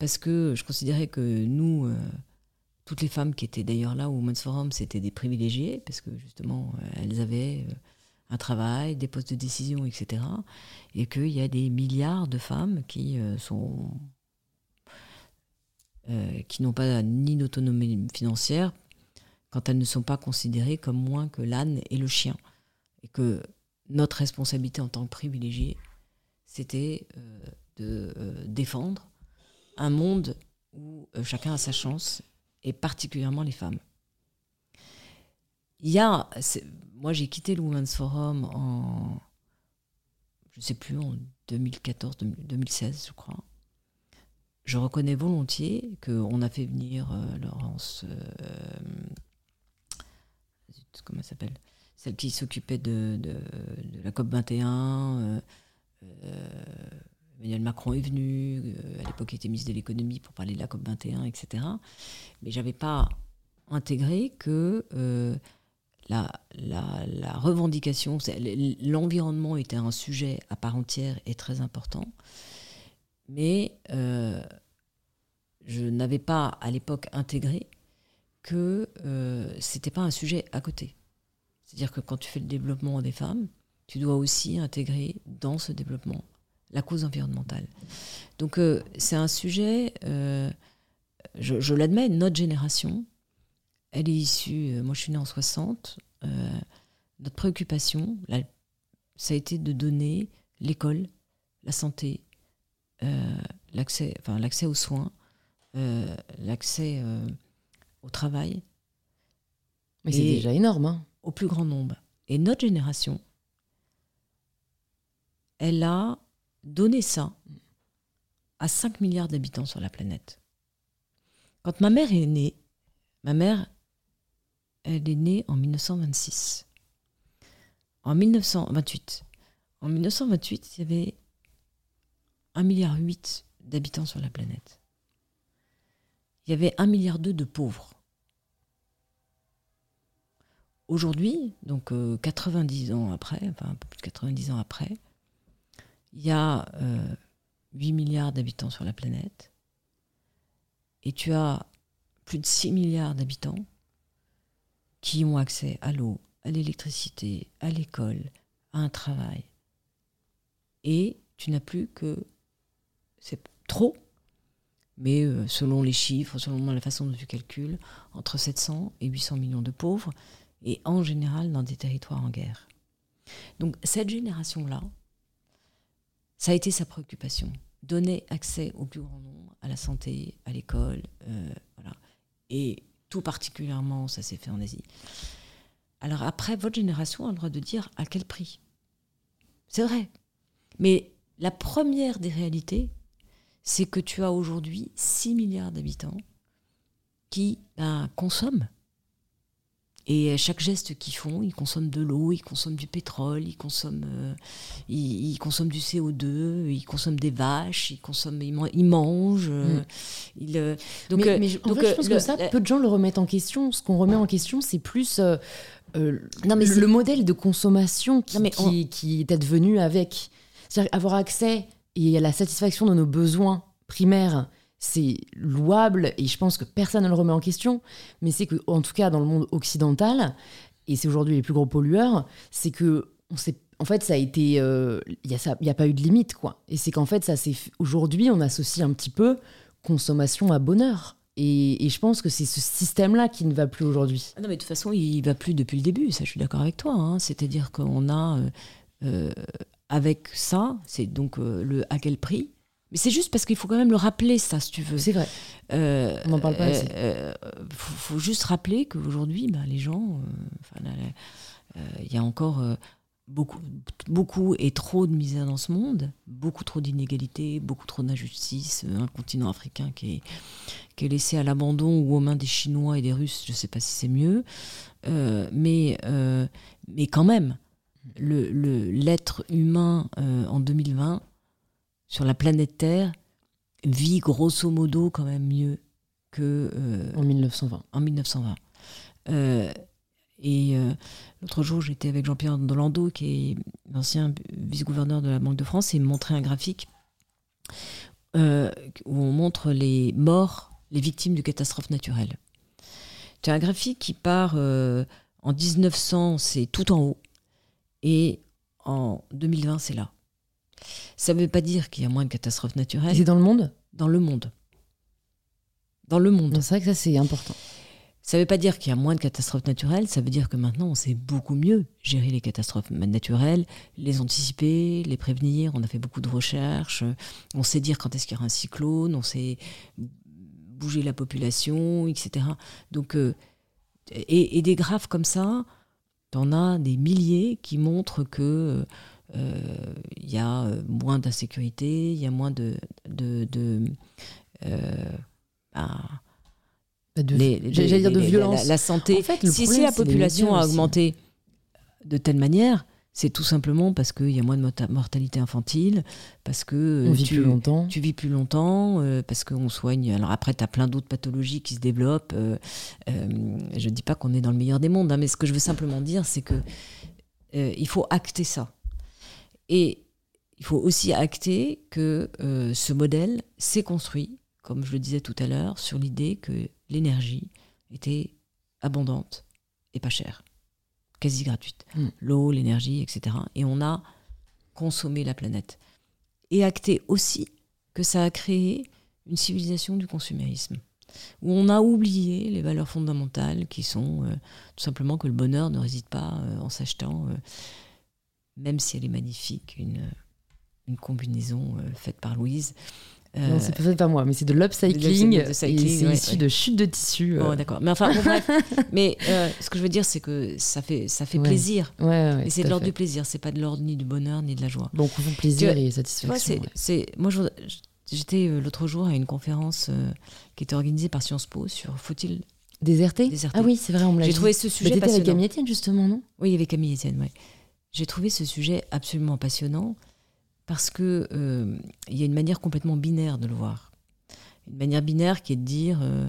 parce que je considérais que nous, euh, toutes les femmes qui étaient d'ailleurs là au Women's Forum, c'était des privilégiés, parce que justement, euh, elles avaient euh, un travail, des postes de décision, etc. Et qu'il y a des milliards de femmes qui sont qui n'ont pas ni d'autonomie financière quand elles ne sont pas considérées comme moins que l'âne et le chien. Et que notre responsabilité en tant que privilégiés, c'était de défendre un monde où euh, chacun a sa chance, et particulièrement les femmes. Il y a, moi j'ai quitté le Women's Forum en, je sais plus, en 2014, 2016, je crois. Je reconnais volontiers qu'on a fait venir euh, Laurence, euh, comment elle s'appelle? Celle qui s'occupait de, de, la COP 21. Emmanuel Macron est venu, euh, à l'époque il était ministre de l'économie pour parler de la COP21, etc. Mais j'avais pas intégré que euh, la, la, revendication, l'environnement était un sujet à part entière et très important. Mais euh, je n'avais pas à l'époque intégré que c'était pas un sujet à côté. C'est-à-dire que quand tu fais le développement des femmes, tu dois aussi intégrer dans ce développement la cause environnementale. Donc euh, c'est un sujet, euh, je, l'admets, notre génération, elle est issue, euh, moi je suis née en 60, notre préoccupation, ça a été de donner l'école, la santé, l'accès enfin, l'accès aux soins, l'accès au travail. Mais c'est déjà énorme. Hein. Au plus grand nombre. Et notre génération, elle a donner ça à 5 milliards d'habitants sur la planète. Quand ma mère est née, ma mère, elle est née en 1926. En 1928, en 1928, il y avait 1,8 milliard d'habitants sur la planète. Il y avait 1,2 milliard de pauvres. Aujourd'hui, donc 90 euh, ans après, enfin un peu plus de 90 ans après, il y a 8 euh, milliards d'habitants sur la planète et tu as plus de 6 milliards d'habitants qui ont accès à l'eau, à l'électricité, à l'école, à un travail. Et tu n'as plus que, c'est trop, mais euh, selon les chiffres, selon la façon dont tu calcules, entre 700 et 800 millions de pauvres, et en général dans des territoires en guerre. Donc cette génération-là, ça a été sa préoccupation. Donner accès au plus grand nombre à la santé, à l'école, euh, voilà. Et tout particulièrement, ça s'est fait en Asie. Alors après, votre génération a le droit de dire à quel prix. C'est vrai. Mais la première des réalités, c'est que tu as aujourd'hui 6 milliards d'habitants qui ben, consomment Et chaque geste qu'ils font, ils consomment de l'eau, ils consomment du pétrole, ils consomment, euh, ils, consomment du CO2, ils consomment des vaches, ils consomment, ils, mangent. Euh, mm. donc, mais, je pense que ça, peu de gens le remettent en question. Ce qu'on remet en question, c'est plus non, mais le, modèle de consommation qui, mais qui, qui est advenu avec. C'est-à-dire avoir accès et à la satisfaction de nos besoins primaires c'est louable et je pense que personne ne le remet en question, mais c'est que en tout cas dans le monde occidental, et c'est aujourd'hui les plus gros pollueurs, c'est que on sait, en fait ça a été, il euh, n'y a, a pas eu de limite quoi. Et c'est qu'en fait ça c'est aujourd'hui on associe un petit peu consommation à bonheur. Et, je pense que c'est ce système-là qui ne va plus aujourd'hui. Ah non, mais de toute façon, il va plus depuis le début, ça je suis d'accord avec toi. Hein. C'est-à-dire qu'on a, euh, euh, avec ça, c'est donc le à quel prix, mais c'est juste parce qu'il faut quand même le rappeler, ça, si tu veux. C'est vrai. Euh, On n'en parle pas assez. Il euh, faut, juste rappeler qu'aujourd'hui, ben, les gens, euh, il y a encore beaucoup, beaucoup et trop de misère dans ce monde, beaucoup trop d'inégalités, beaucoup trop d'injustice. Un continent africain qui est, qui est laissé à l'abandon ou aux mains des Chinois et des Russes, je ne sais pas si c'est mieux. mais, mais quand même, l'être le, humain en 2020 sur la planète Terre vit grosso modo quand même mieux que euh, en 1920. En 1920. Euh, et euh, l'autre jour, j'étais avec Jean-Pierre Dolando, qui est l'ancien vice-gouverneur de la Banque de France, et il me montrait un graphique où on montre les morts, les victimes de catastrophes naturelles. C'est un graphique qui part en 1900, c'est tout en haut, et en 2020, c'est là. Ça ne veut pas dire qu'il y a moins de catastrophes naturelles. C'est dans le monde? Dans le monde. Dans le monde. C'est vrai que ça, c'est important. Ça ne veut pas dire qu'il y a moins de catastrophes naturelles, ça veut dire que maintenant on sait beaucoup mieux gérer les catastrophes naturelles, les anticiper, les prévenir. On a fait beaucoup de recherches, on sait dire quand est-ce qu'il y aura un cyclone, on sait bouger la population, etc. Donc, euh, et, et, des graphes comme ça, t'en as des milliers qui montrent que euh, il y a euh, moins d'insécurité, il y a moins de... de, de euh, bah, J'allais dire de violence. La, santé. si, si la population a augmenté de telle manière, c'est tout simplement parce qu'il y a moins de mortalité infantile, parce que On vit tu, plus longtemps. tu vis plus longtemps, parce qu'on soigne. Alors après, tu as plein d'autres pathologies qui se développent. je ne dis pas qu'on est dans le meilleur des mondes, hein, mais ce que je veux simplement dire, c'est que il faut acter ça. Et il faut aussi acter que euh, ce modèle s'est construit, comme je le disais tout à l'heure, sur l'idée que l'énergie était abondante et pas chère, quasi gratuite. Hmm. L'eau, l'énergie, etc. Et on a consommé la planète. Et acter aussi que ça a créé une civilisation du consumérisme, où on a oublié les valeurs fondamentales qui sont euh, tout simplement que le bonheur ne réside pas euh, en s'achetant même si elle est magnifique, une, une combinaison euh, faite par Louise. Euh, non, c'est pas fait par moi, mais c'est de l'upcycling. c'est issu de chute de tissu. Oh, d'accord. Mais enfin, bref. mais euh, ce que je veux dire, c'est que ça fait, ça fait plaisir. Ouais, et c'est de l'ordre du plaisir. C'est pas de l'ordre ni du bonheur ni de la joie. Donc, vous plaisir et satisfaction. c'est, moi, j'étais l'autre jour à une conférence qui était organisée par Sciences Po sur faut-il déserter, déserter. Ah oui, c'est vrai, on me l'a J'ai trouvé ce sujet. Bah, avec Camille Etienne, justement, non? Oui, il y avait Camille Etienne, oui. J'ai trouvé ce sujet absolument passionnant parce que euh, il y a une manière complètement binaire de le voir. Une manière binaire qui est de dire euh,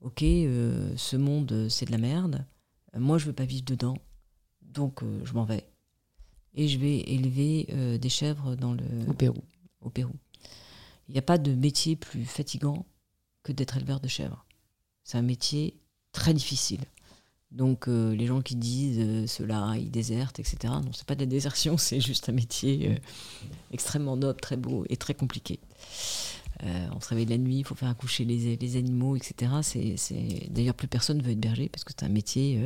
ok, euh, ce monde c'est de la merde, moi je veux pas vivre dedans, donc je m'en vais et je vais élever des chèvres dans le au Pérou. Au Pérou. Il n'y a pas de métier plus fatigant que d'être éleveur de chèvres. C'est un métier très difficile. Donc euh, les gens qui disent euh, cela, ils désertent, etc. Non, c'est pas de la désertion, c'est juste un métier euh, extrêmement noble, très beau et très compliqué. on se réveille la nuit, il faut faire accoucher les, les animaux, etc. C'est, D'ailleurs, plus personne ne veut être berger parce que c'est un métier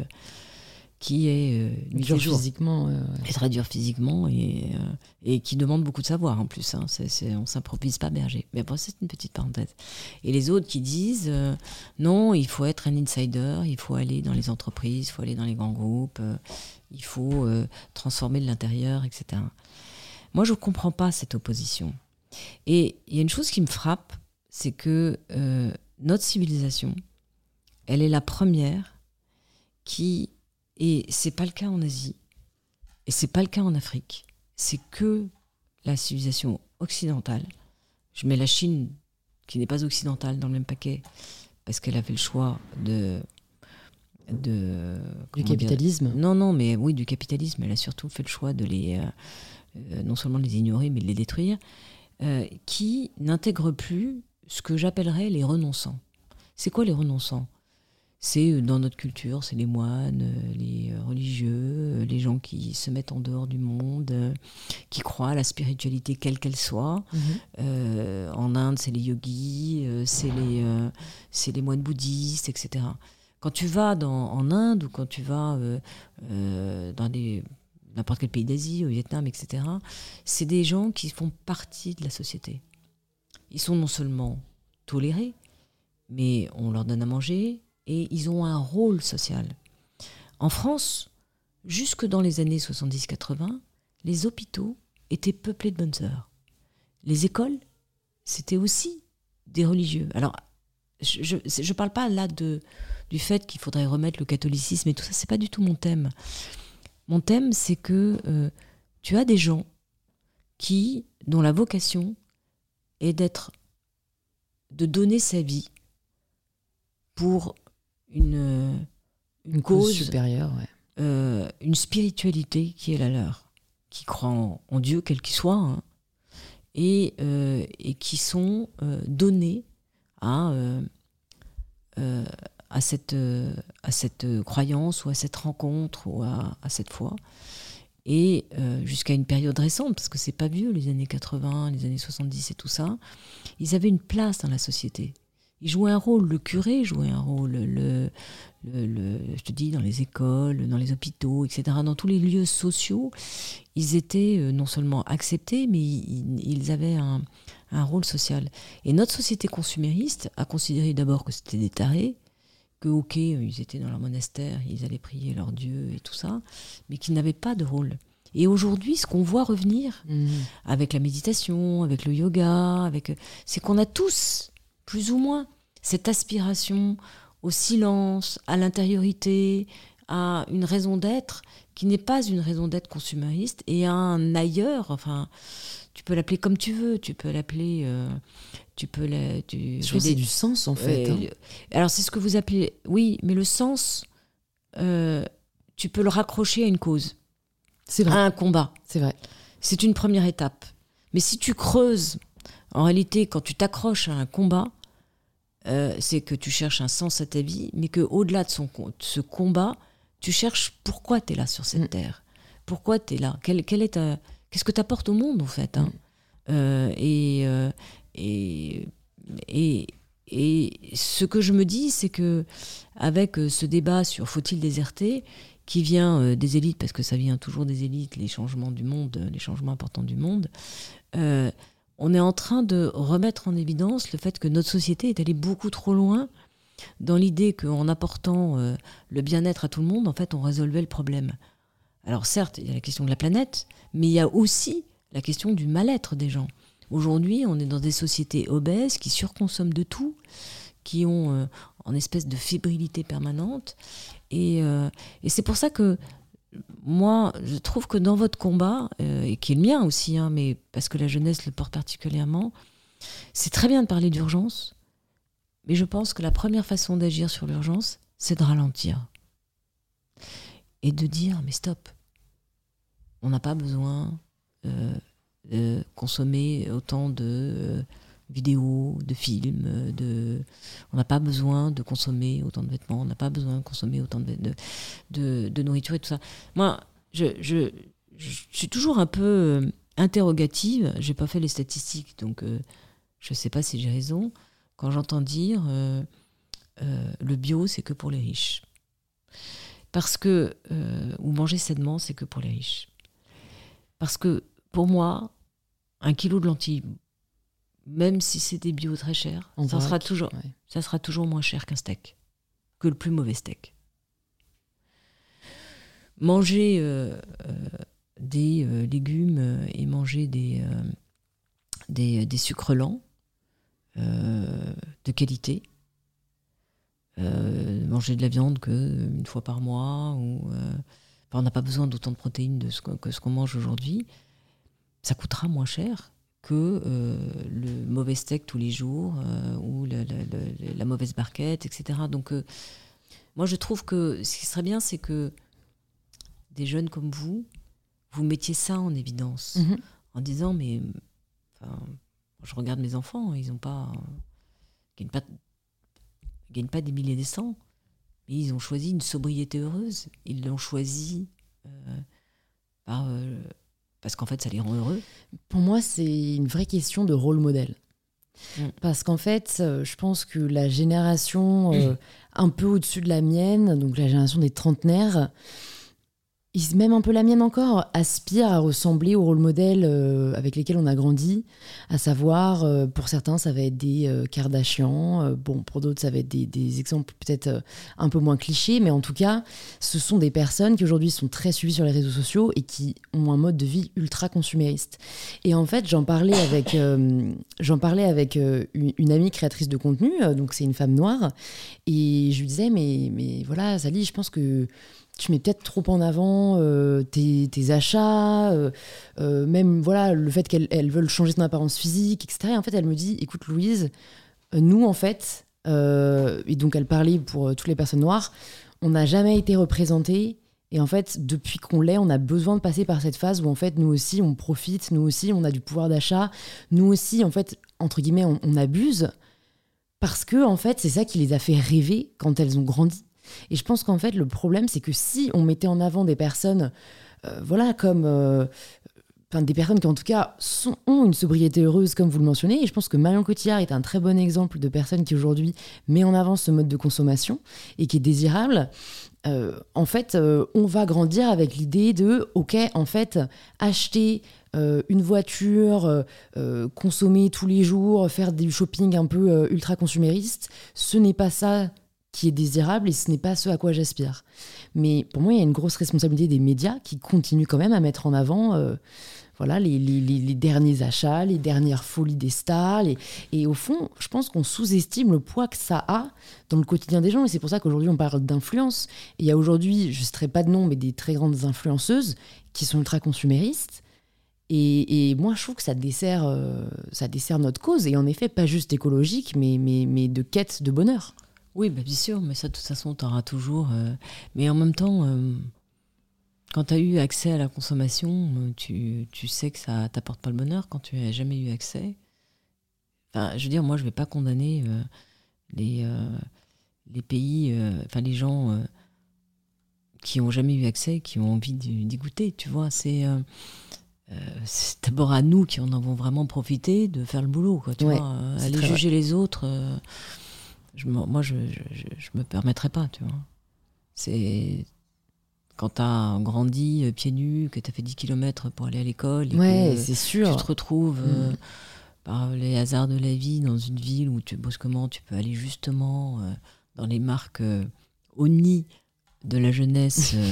qui est euh, dur physiquement. très dur physiquement et, euh, et qui demande beaucoup de savoir en plus. Hein. On s'improvise pas berger. Mais bon, c'est une petite parenthèse. Et les autres qui disent euh, non, il faut être un insider, il faut aller dans les entreprises, il faut aller dans les grands groupes, il faut transformer de l'intérieur, etc. Moi, je ne comprends pas cette opposition. Et il y a une chose qui me frappe, c'est que notre civilisation, elle est la première qui Et c'est pas le cas en Asie. Et c'est pas le cas en Afrique. C'est que la civilisation occidentale. Je mets la Chine, qui n'est pas occidentale, dans le même paquet, parce qu'elle a fait le choix de. de du capitalisme Non, non, mais oui, du capitalisme. Elle a surtout fait le choix de les. Euh, euh, non seulement de les ignorer, mais de les détruire. Euh, qui n'intègrent plus ce que j'appellerais les renonçants. C'est quoi les renonçants? C'est euh, dans notre culture, c'est les moines, euh, les euh, religieux, les gens qui se mettent en dehors du monde, qui croient à la spiritualité quelle qu'elle soit. Mhm. en Inde, c'est les yogis, c'est les, les moines bouddhistes, etc. Quand tu vas dans, en Inde ou quand tu vas dans n'importe quel pays d'Asie, au Vietnam, etc., c'est des gens qui font partie de la société. Ils sont non seulement tolérés, mais on leur donne à manger, et ils ont un rôle social. En France, jusque dans les années 70-80, les hôpitaux étaient peuplés de bonnes sœurs. Les écoles, c'était aussi des religieux. Alors, je ne parle pas là de, du fait qu'il faudrait remettre le catholicisme et tout ça, c'est pas du tout mon thème. Mon thème, c'est que euh, tu as des gens qui, dont la vocation est d'être, de donner sa vie pour une, une, cause, supérieure, euh, une spiritualité qui est la leur, qui croient en, Dieu quel qu'il soit, hein, et, euh, et, qui sont euh, donnés à, à, cette, à cette croyance ou à cette rencontre ou à, à cette foi. Et jusqu'à une période récente, parce que c'est pas vieux, les années 80, les années 70 et tout ça, ils avaient une place dans la société il jouait un rôle, le curé jouait un rôle, le, le, je te dis, dans les écoles, dans les hôpitaux, etc., dans tous les lieux sociaux, ils étaient euh, non seulement acceptés, mais ils, avaient un, un, rôle social. Et notre société consumériste a considéré d'abord que c'était des tarés, que, ok, ils étaient dans leur monastère, ils allaient prier leur Dieu et tout ça, mais qu'ils n'avaient pas de rôle. Et aujourd'hui, ce qu'on voit revenir mmh. avec la méditation, avec le yoga, avec, c'est qu'on a tous plus ou moins, cette aspiration au silence, à l'intériorité, à une raison d'être qui n'est pas une raison d'être consumériste et à un ailleurs. Enfin, tu peux l'appeler comme tu veux. Tu peux l'appeler. Euh, tu peux la, tu, c'est du sens en fait. Hein. Alors c'est ce que vous appelez. Oui, mais le sens, euh, tu peux le raccrocher à une cause. C'est vrai. À un combat. C'est vrai. C'est une première étape. Mais si tu creuses, en réalité, quand tu t'accroches à un combat, euh, c'est que tu cherches un sens à ta vie, mais qu'au-delà de, ce combat, tu cherches pourquoi tu es là sur cette mm. terre. Pourquoi tu es là? Quel, est Qu'est-ce que tu apportes au monde, en fait hein? mm. euh, euh, et, et, et, ce que je me dis, c'est que avec ce débat sur faut-il déserter, qui vient des élites, parce que ça vient toujours des élites, les changements du monde, les changements importants du monde, on est en train de remettre en évidence le fait que notre société est allée beaucoup trop loin dans l'idée qu'en apportant euh, le bien-être à tout le monde, en fait, on résolvait le problème. Alors certes, il y a la question de la planète, mais il y a aussi la question du mal-être des gens. Aujourd'hui, on est dans des sociétés obèses qui surconsomment de tout, qui ont euh, en espèce de fébrilité permanente. Et, euh, et c'est pour ça que moi, je trouve que dans votre combat, euh, et qui est le mien aussi, hein, mais parce que la jeunesse le porte particulièrement, c'est très bien de parler d'urgence, mais je pense que la première façon d'agir sur l'urgence, c'est de ralentir. Et de dire, mais stop, on n'a pas besoin euh, de consommer autant de... Euh, vidéos, de films, de... on n'a pas besoin de consommer autant de vêtements, on n'a pas besoin de consommer autant de, de, nourriture et tout ça. Moi, je, je, je suis toujours un peu euh, interrogative, j'ai pas fait les statistiques, donc euh, je sais pas si j'ai raison, quand j'entends dire euh, le bio, c'est que pour les riches. Parce que, ou manger sainement, c'est que pour les riches. Parce que, pour moi, un kilo de lentilles même si c'est des bio très chers, ça sera, toujours, ça sera toujours moins cher qu'un steak, que le plus mauvais steak. Manger euh, euh, des euh, légumes et manger des, des, des, sucres lents de qualité, manger de la viande que une fois par mois ou on n'a pas besoin d'autant de protéines de ce que ce qu'on mange aujourd'hui. Ça coûtera moins cher que le mauvais steak tous les jours ou la, mauvaise barquette, etc. Donc, moi, je trouve que ce qui serait bien, c'est que des jeunes comme vous, vous mettiez ça en évidence, mhm. en disant, mais je regarde mes enfants, ils n'ont pas, gagnent pas, gagnent pas des milliers des cents, mais ils ont choisi une sobriété heureuse. Ils l'ont choisi euh, euh, parce qu'en fait, ça les rend heureux. Pour moi, c'est une vraie question de rôle modèle. Mm. Parce qu'en fait, euh, je pense que la génération un peu au-dessus de la mienne, donc la génération des trentenaires, même un peu la mienne encore, aspire à ressembler aux rôle modèles euh, avec lesquels on a grandi, à savoir, euh, pour certains, ça va être des euh, Kardashian, bon, pour d'autres, ça va être des, exemples peut-être un peu moins clichés, mais en tout cas, ce sont des personnes qui aujourd'hui sont très suivies sur les réseaux sociaux et qui ont un mode de vie ultra consumériste. Et en fait, j'en parlais avec, parlais avec une, une, amie créatrice de contenu, donc c'est une femme noire, et je lui disais, mais, mais voilà, Sally, je pense que tu mets peut-être trop en avant euh, tes, achats, euh, euh, même voilà le fait qu'elles veulent changer son apparence physique, etc. Et en fait, elle me dit, écoute Louise, nous en fait, et donc elle parlait pour toutes les personnes noires, on n'a jamais été représentés. Et en fait, depuis qu'on l'est, on a besoin de passer par cette phase où en fait, nous aussi, on profite, nous aussi, on a du pouvoir d'achat, nous aussi, en fait, entre guillemets, on, on abuse parce que en fait, c'est ça qui les a fait rêver quand elles ont grandi. Et je pense qu'en fait, le problème, c'est que si on mettait en avant des personnes, euh, voilà, comme. Euh, des personnes qui en tout cas ont une sobriété heureuse comme vous le mentionnez et je pense que Marion Cotillard est un très bon exemple de personne qui aujourd'hui met en avant ce mode de consommation et qui est désirable euh, en fait on va grandir avec l'idée de ok en fait acheter une voiture, consommer tous les jours, faire du shopping un peu ultra consumériste, ce n'est pas ça qui est désirable et ce n'est pas ce à quoi j'aspire. Mais pour moi, il y a une grosse responsabilité des médias qui continuent quand même à mettre en avant euh, voilà, les, derniers achats, les dernières folies des stars. Et au fond, je pense qu'on sous-estime le poids que ça a dans le quotidien des gens. Et c'est pour ça qu'aujourd'hui, on parle d'influence. Il y a aujourd'hui, je ne citerai pas de nom, mais des très grandes influenceuses qui sont ultra consuméristes. Et, moi, je trouve que ça dessert, euh, ça dessert notre cause. Et en effet, pas juste écologique, mais, mais, mais de quête de bonheur. Oui, bah, bien sûr, mais ça, de toute façon, tu auras toujours. Euh, mais en même temps, euh, quand tu as eu accès à la consommation, euh, tu, tu sais que ça t'apporte pas le bonheur quand tu n'as jamais eu accès. Enfin, je veux dire, moi, je vais pas condamner les, les pays, enfin, les gens qui ont jamais eu accès, qui ont envie d'y goûter, tu vois. C'est. c'est d'abord à nous qui en avons vraiment profité de faire le boulot, quoi, tu vois. Aller juger les autres moi, je, je, me permettrais pas, tu vois. C'est quand tu as grandi euh, pieds nus, que tu as fait 10 km pour aller à l'école, ouais, c'est sûr. tu te retrouves euh, mm. par les hasards de la vie dans une ville où tu bosses comment tu peux aller justement euh, dans les marques au nid de la jeunesse.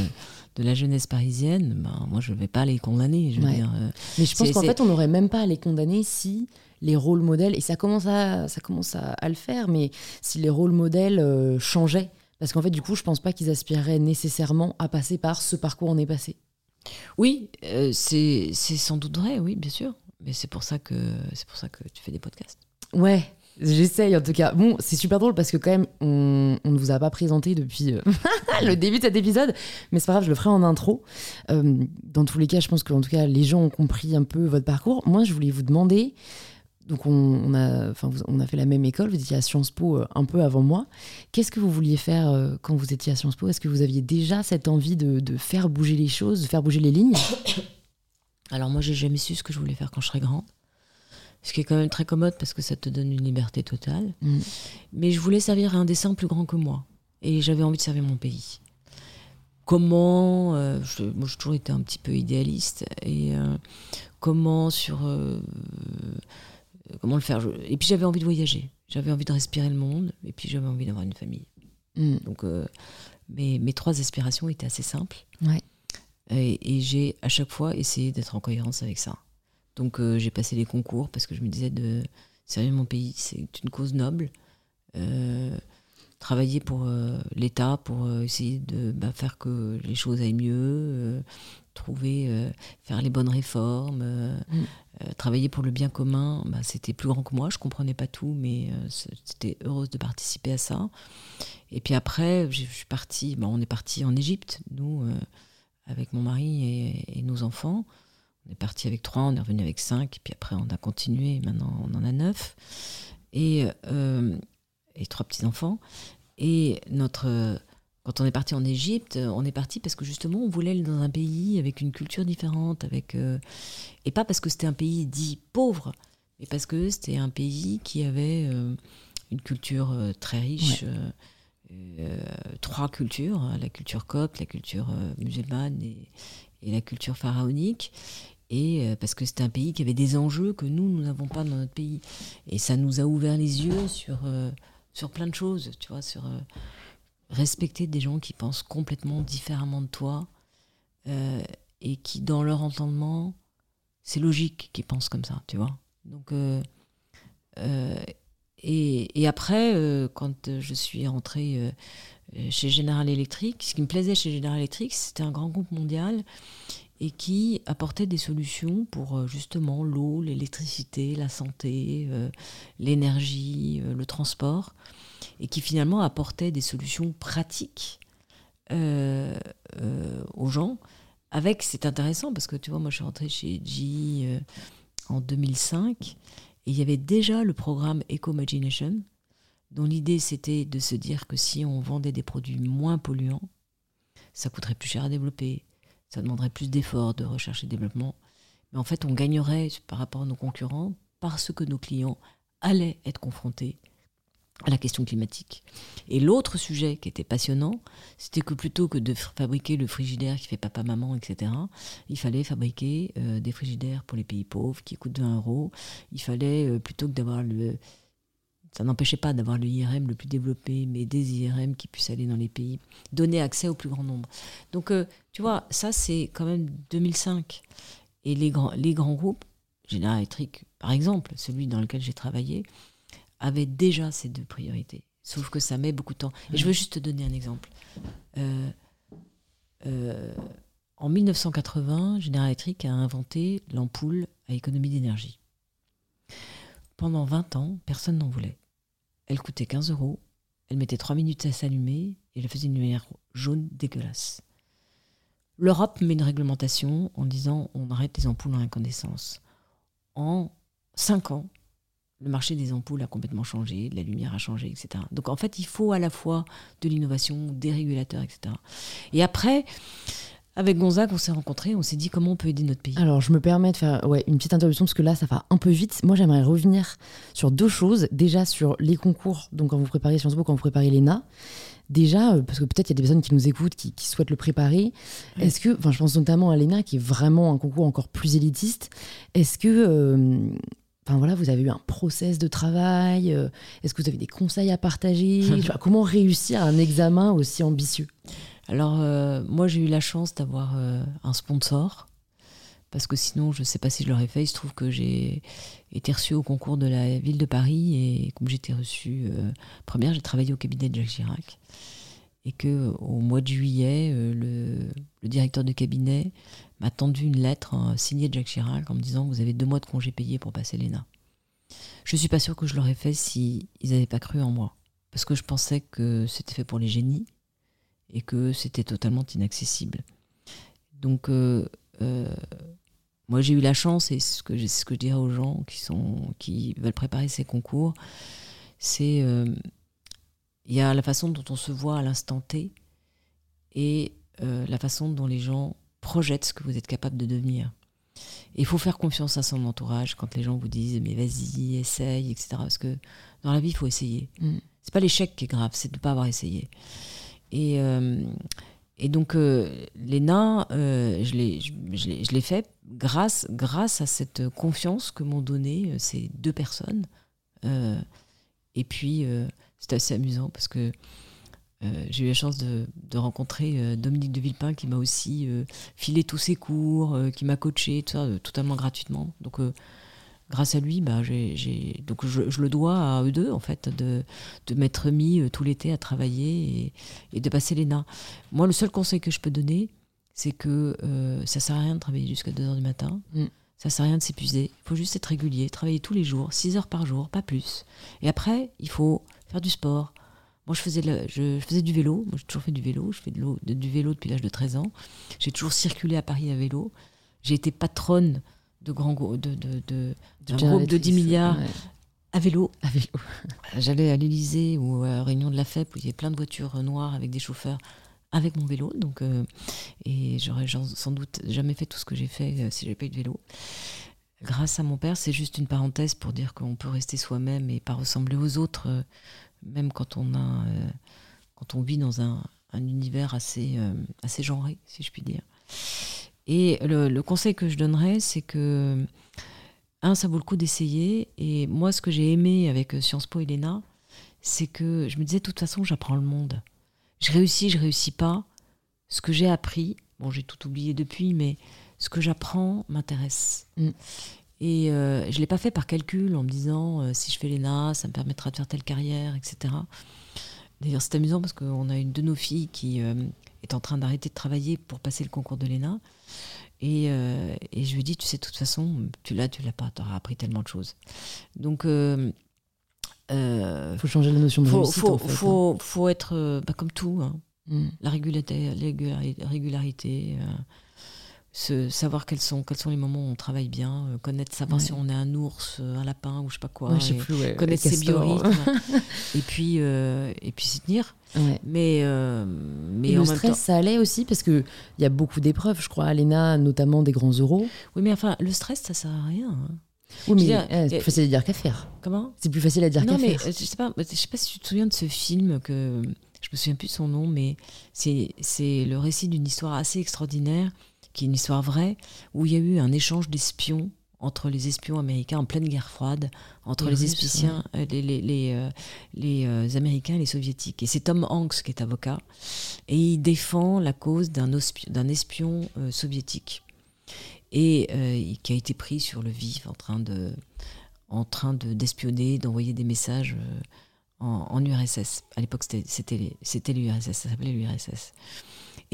de la jeunesse parisienne, ben, moi je ne vais pas les condamner. Je veux dire, Mais je pense qu'en fait on n'aurait même pas à les condamner si les rôles modèles, et ça commence à, ça commence à, le faire, mais si les rôles modèles euh, changeaient, parce qu'en fait, du coup, je pense pas qu'ils aspireraient nécessairement à passer par ce parcours on est passé. Oui, euh, c'est sans doute vrai, oui, bien sûr. Mais c'est pour ça que c'est pour ça que tu fais des podcasts. Ouais, J'essaye en tout cas. Bon, c'est super drôle parce que quand même, on, ne vous a pas présenté depuis euh, le début de cet épisode, mais c'est pas grave, je le ferai en intro. dans tous les cas, je pense que en tout cas, les gens ont compris un peu votre parcours. Moi, je voulais vous demander, donc on, a, enfin, on a fait la même école, vous étiez à Sciences Po euh, un peu avant moi. Qu'est-ce que vous vouliez faire euh, quand vous étiez à Sciences Po? Est-ce que vous aviez déjà cette envie de, faire bouger les choses, de faire bouger les lignes? Alors moi, j'ai jamais su ce que je voulais faire quand je serais grande. Ce qui est quand même très commode parce que ça te donne une liberté totale. Mm. Mais je voulais servir un dessin plus grand que moi. Et j'avais envie de servir mon pays. Comment euh, Moi, j'ai toujours été un petit peu idéaliste. Et comment sur euh, comment le faire. Et puis j'avais envie de voyager, j'avais envie de respirer le monde, et puis j'avais envie d'avoir une famille. Mm. Donc euh, mes, mes, trois aspirations étaient assez simples. Ouais. Et, j'ai à chaque fois essayé d'être en cohérence avec ça. Donc euh, j'ai passé les concours parce que je me disais de servir mon pays, c'est une cause noble. travailler pour l'État, pour essayer de bah, faire que les choses aillent mieux, trouver, faire les bonnes réformes, mm. travailler pour le bien commun. Bah, c'était plus grand que moi, je comprenais pas tout, mais c'était heureuse de participer à ça. Et puis après, je suis partie, bah, on est parti en Égypte, nous, avec mon mari et, nos enfants. On est parti avec trois, on est revenu avec cinq, et puis après on a continué, maintenant on en a neuf. Et, et trois petits-enfants. Et notre, quand on est parti en Égypte, on est parti parce que justement, on voulait aller dans un pays avec une culture différente, avec euh, et pas parce que c'était un pays dit pauvre, mais parce que c'était un pays qui avait euh, une culture euh, très riche, trois cultures hein, la culture copte, la culture musulmane et, et, la culture pharaonique. Et parce que c'était un pays qui avait des enjeux que nous, nous n'avons pas dans notre pays. Et ça nous a ouvert les yeux sur sur plein de choses, tu vois, sur euh, respecter des gens qui pensent complètement différemment de toi euh, et qui, dans leur entendement, c'est logique qu'ils pensent comme ça, tu vois. Donc, euh, et, et, après, quand je suis rentrée chez General Electric, ce qui me plaisait chez General Electric, c'était un grand groupe mondial et qui apportait des solutions pour euh, justement l'eau, l'électricité, la santé, euh, l'énergie, euh, le transport, et qui finalement apportait des solutions pratiques aux gens. Avec, c'est intéressant parce que tu vois, moi je suis rentrée chez G en 2005 et il y avait déjà le programme Eco-Imagination, dont l'idée c'était de se dire que si on vendait des produits moins polluants, ça coûterait plus cher à développer, ça demanderait plus d'efforts de recherche et développement. Mais en fait, on gagnerait par rapport à nos concurrents parce que nos clients allaient être confrontés à la question climatique. Et l'autre sujet qui était passionnant, c'était que plutôt que de fabriquer le frigidaire qui fait papa-maman, etc., il fallait fabriquer euh, des frigidaires pour les pays pauvres qui coûtent 20 euros. Il fallait, euh, plutôt que d'avoir le, ça n'empêchait pas d'avoir le IRM le plus développé, mais des IRM qui puissent aller dans les pays, donner accès au plus grand nombre. Donc, euh, tu vois, ça, c'est quand même 2005. Et les grands, les grands groupes, General Electric, par exemple, celui dans lequel j'ai travaillé, avaient déjà ces deux priorités. Sauf que ça met beaucoup de temps. Et je veux juste te donner un exemple. Euh, euh, en 1980, General Electric a inventé l'ampoule à économie d'énergie. Pendant 20 ans, personne n'en voulait. Elle coûtait 15 euros. Elle mettait 3 minutes à s'allumer et elle faisait une lumière jaune dégueulasse. L'Europe met une réglementation en disant on arrête les ampoules en incandescence. En 5 ans, le marché des ampoules a complètement changé, la lumière a changé, etc. Donc en fait, il faut à la fois de l'innovation, des régulateurs, etc. Et après, avec Gonzague, on s'est rencontrés, on s'est dit comment on peut aider notre pays. Alors, je me permets de faire ouais, une petite interruption parce que là, ça va un peu vite. Moi, j'aimerais revenir sur deux choses. Déjà, sur les concours, donc quand vous préparez Sciences Po, quand vous préparez l'ENA. Déjà, euh, parce que peut-être il y a des personnes qui nous écoutent, qui, souhaitent le préparer. Est-ce que, enfin, je pense notamment à l'ENA, qui est vraiment un concours encore plus élitiste. Est-ce que. Euh, Enfin voilà, vous avez eu un process de travail. Euh, est-ce que vous avez des conseils à partager Comment réussir un examen aussi ambitieux alors, euh, moi, j'ai eu la chance d'avoir euh, un sponsor, parce que sinon, je ne sais pas si je l'aurais fait. Il se trouve que j'ai été reçue au concours de la ville de Paris, et comme j'étais reçue euh, première, j'ai travaillé au cabinet de Jacques Chirac. Et que au mois de juillet, le, directeur de cabinet m'a tendu une lettre hein, signée de Jacques Chirac en me disant Vous avez deux mois de congés payés pour passer l'ENA. Je ne suis pas sûre que je l'aurais fait s'ils n'avaient pas cru en moi. Parce que je pensais que c'était fait pour les génies et que c'était totalement inaccessible. Donc, euh, euh, moi, j'ai eu la chance, et ce que, ce que je dirais aux gens qui, sont, qui veulent préparer ces concours, c'est euh, il y a la façon dont on se voit à l'instant T et la façon dont les gens projettent ce que vous êtes capable de devenir. Il faut faire confiance à son entourage quand les gens vous disent mais vas-y, essaye, etc. Parce que dans la vie, il faut essayer. Mm. C'est pas l'échec qui est grave, c'est de ne pas avoir essayé. Et, euh, et donc, euh, l'ENA, euh, je l'ai fait grâce, grâce à cette confiance que m'ont donnée ces deux personnes. et puis, c'était assez amusant parce que j'ai eu la chance de, de rencontrer Dominique de Villepin qui m'a aussi filé tous ses cours, qui m'a coaché, tout ça, totalement gratuitement. Donc, grâce à lui, bah, j'ai, donc je, le dois à eux deux, en fait, de, de m'être mis euh, tout l'été à travailler et, de passer l'ENA. Moi, le seul conseil que je peux donner, c'est que euh, ça sert à rien de travailler jusqu'à 2 heures du matin. Mm. Ça sert à rien de s'épuiser. Il faut juste être régulier, travailler tous les jours, 6 heures par jour, pas plus. Et après, il faut faire du sport. Moi, je faisais, je, faisais du vélo. Moi, j'ai toujours fait du vélo. Je fais de, du vélo depuis l'âge de 13 ans. J'ai toujours circulé à Paris à vélo. J'ai été patronne de grands de, de, de, groupe de 10 milliards à vélo. À vélo. J'allais à l'Elysée ou à Réunion de la FEP où il y avait plein de voitures noires avec des chauffeurs avec mon vélo. Donc, euh, et j'aurais sans doute jamais fait tout ce que j'ai fait euh, si j'avais pas eu de vélo. Grâce à mon père, c'est juste une parenthèse pour dire qu'on peut rester soi-même et pas ressembler aux autres, euh, même quand on a, quand on vit dans un, un univers assez, assez genré, si je puis dire. Et le, conseil que je donnerais, c'est que, un, ça vaut le coup d'essayer. Et moi, ce que j'ai aimé avec Sciences Po et l'ENA, c'est que je me disais, de toute façon, j'apprends le monde. Je réussis, je réussis pas. Ce que j'ai appris, bon, j'ai tout oublié depuis, mais ce que j'apprends m'intéresse. Mm. Et euh, je ne l'ai pas fait par calcul en me disant euh, si je fais l'ENA, ça me permettra de faire telle carrière, etc. D'ailleurs, c'est amusant parce qu'on a une de nos filles qui euh, est en train d'arrêter de travailler pour passer le concours de l'ENA. Et, et, je lui dis, tu sais, de toute façon, tu l'as, tu l'as pas, tu auras appris tellement de choses. Donc. Euh faut changer la notion de faut, réussite, faut, en fait, faut, hein. faut, être bah, comme tout. Hein. Mm. La régularité, régularité savoir quels sont, quels sont les moments où on travaille bien, euh, connaître, savoir si on est un ours, euh, un lapin ou je sais pas quoi, connaître ses biorhythmes, et puis euh, et puis s'y tenir. Mais mais le stress, ça allait aussi parce que il y a beaucoup d'épreuves, je crois, à l'ENA, notamment des grands euros. Oui, mais enfin, le stress, ça sert à rien. Hein. Oui, mais eh, c'est plus facile à dire qu'à faire. Comment? C'est plus facile à dire qu'à faire. Je sais pas, je sais pas si tu te souviens de ce film que je me souviens plus de son nom, mais c'est c'est le récit d'une histoire assez extraordinaire qui est une histoire vraie, où il y a eu un échange d'espions entre les espions américains en pleine guerre froide, entre les, espions, euh, les, les, les, euh, les euh, Américains et les Soviétiques. Et c'est Tom Hanks qui est avocat, et il défend la cause d'un espion soviétique, et qui a été pris sur le vif en train de en train d'espionner, d'envoyer des messages en, en, URSS. À l'époque, c'était l'URSS, ça s'appelait l'URSS.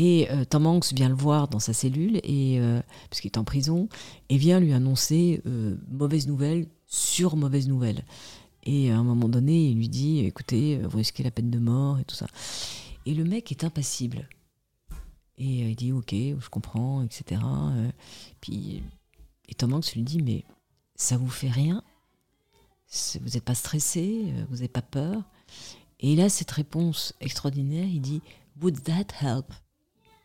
Et euh, Tom Hanks vient le voir dans sa cellule, et, euh, parce qu'il est en prison, et vient lui annoncer euh, mauvaise nouvelle sur mauvaise nouvelle. Et à un moment donné, il lui dit écoutez, vous risquez la peine de mort et tout ça. Et le mec est impassible. Et il dit ok, je comprends, etc. puis, et Tom Hanks lui dit mais ça vous fait rien? Vous n'êtes pas stressé Vous n'avez pas peur? Et il a cette réponse extraordinaire il dit Would that help?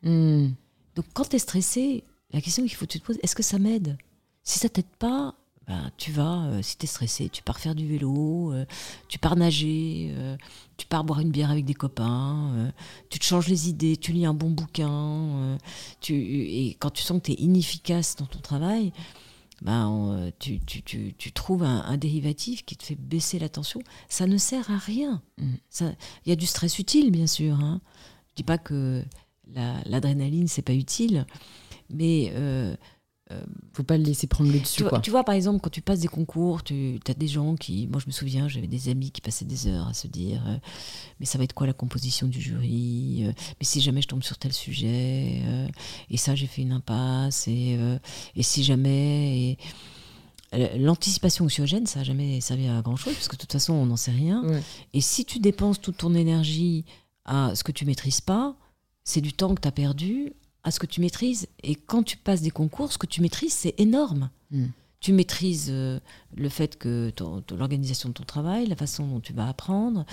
Hmm. Donc quand tu es stressé, la question qu'il faut que tu te poses, est-ce que ça m'aide? Si ça t'aide pas, ben, tu vas, euh, si tu es stressé, tu pars faire du vélo, euh, tu pars nager, euh, tu pars boire une bière avec des copains, tu te changes les idées, tu lis un bon bouquin, tu, et quand tu sens que tu es inefficace dans ton travail, ben, tu, tu, tu, tu, trouves un, dérivatif qui te fait baisser la tension. Ça ne sert à rien. Hmm. Il y a du stress utile, bien sûr. Hein. Je dis pas que l'adrénaline, c'est pas utile. Mais. Euh, euh, faut pas le laisser prendre le dessus. Tu vois, tu vois, par exemple, quand tu passes des concours, tu as des gens qui. Moi, je me souviens, j'avais des amis qui passaient des heures à se dire euh, Mais ça va être quoi la composition du jury Mais si jamais je tombe sur tel sujet Et ça, j'ai fait une impasse. Et, et si jamais. L'anticipation anxiogène, ça n'a jamais servi à grand chose, parce que de toute façon, on n'en sait rien. Et si tu dépenses toute ton énergie à ce que tu maîtrises pas, c'est du temps que tu as perdu à ce que tu maîtrises. Et quand tu passes des concours, ce que tu maîtrises, c'est énorme. Hmm. Tu maîtrises euh, le fait que l'organisation de ton travail, la façon dont tu vas apprendre,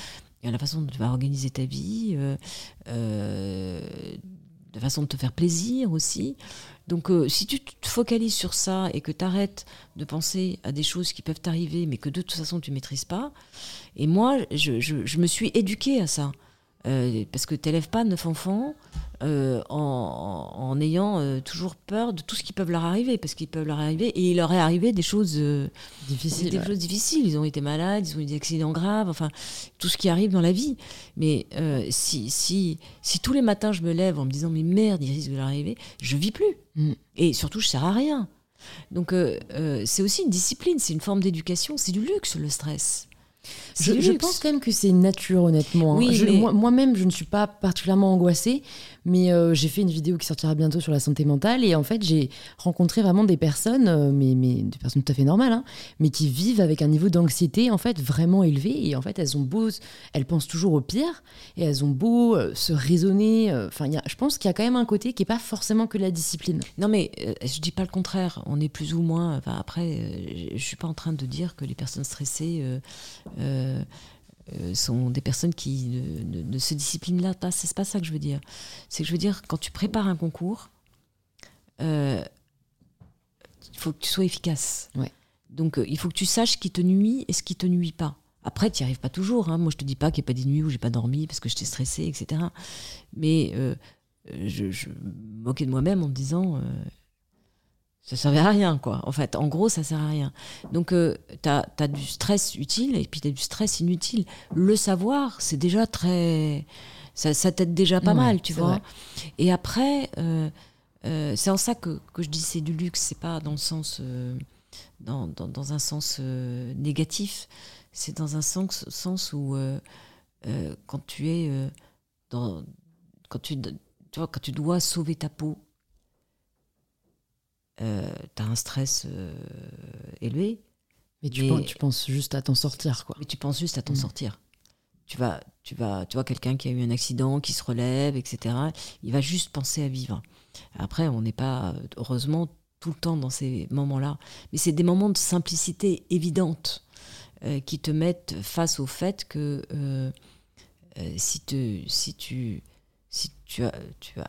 la façon dont tu vas organiser ta vie, euh, euh, la façon de te faire plaisir aussi. Donc si tu te focalises sur ça et que tu arrêtes de penser à des choses qui peuvent t'arriver mais que de toute façon tu maîtrises pas, et moi je, je me suis éduquée à ça. Euh, parce que tu n'élèves pas neuf enfants euh, en, ayant euh, toujours peur de tout ce qui peut leur arriver, parce qu'ils peuvent leur arriver, et il leur est arrivé des choses difficiles. Des choses difficiles. Ils ont été malades, ils ont eu des accidents graves, enfin, tout ce qui arrive dans la vie. Mais si, si, si tous les matins je me lève en me disant, mais merde, il risque de leur arriver, je vis plus. Mm. Et surtout, je sers à rien. Donc c'est aussi une discipline, c'est une forme d'éducation, c'est du luxe le stress. Je, pense quand même que c'est nature, honnêtement. Hein. Moi-même, je ne suis pas particulièrement angoissée, mais euh, j'ai fait une vidéo qui sortira bientôt sur la santé mentale. Et en fait, j'ai rencontré vraiment des personnes, euh, mais, mais, des personnes tout à fait normales, hein, mais qui vivent avec un niveau d'anxiété en fait vraiment élevé. Et en fait, elles ont beau, elles pensent toujours au pire, et elles ont beau euh, se raisonner. Enfin, je pense qu'il y a quand même un côté qui n'est pas forcément que la discipline. Non, mais je dis pas le contraire. On est plus ou moins. Enfin, après, je suis pas en train de dire que les personnes stressées euh, euh, sont des personnes qui ne, se disciplinent là pas. C'est pas ça que je veux dire. C'est que je veux dire, quand tu prépares un concours, euh, il faut que tu sois efficace. Donc il faut que tu saches ce qui te nuit et ce qui te nuit pas. Après, tu n'y arrives pas toujours. Hein. Moi, je te dis pas qu'il n'y a pas des nuits où j'ai pas dormi parce que j'étais stressée, etc. Mais je, je, me moquais de moi-même en me disant ça servait à rien, quoi. En fait, en gros, ça sert à rien. Donc, euh, tu as, du stress utile et puis tu as du stress inutile. Le savoir, c'est déjà très. Ça, ça t'aide déjà pas mal, tu vois. Et après, euh, euh, c'est en ça que, que je dis c'est du luxe, c'est pas dans le sens. Dans, dans, dans, un sens négatif, c'est dans un sens, sens où quand tu es dans. Quand tu, tu vois, quand tu dois sauver ta peau, euh, tu as un stress euh, élevé. Mais tu, Penses, tu, penses, juste à t'en sortir, quoi. Mais tu penses juste à t'en mm. sortir. Tu vas, tu vas, tu vois quelqu'un qui a eu un accident, qui se relève, etc. Il va juste penser à vivre. Après, on n'est pas, heureusement, tout le temps dans ces moments-là. Mais c'est des moments de simplicité évidente euh, qui te mettent face au fait que si, te, si tu si tu,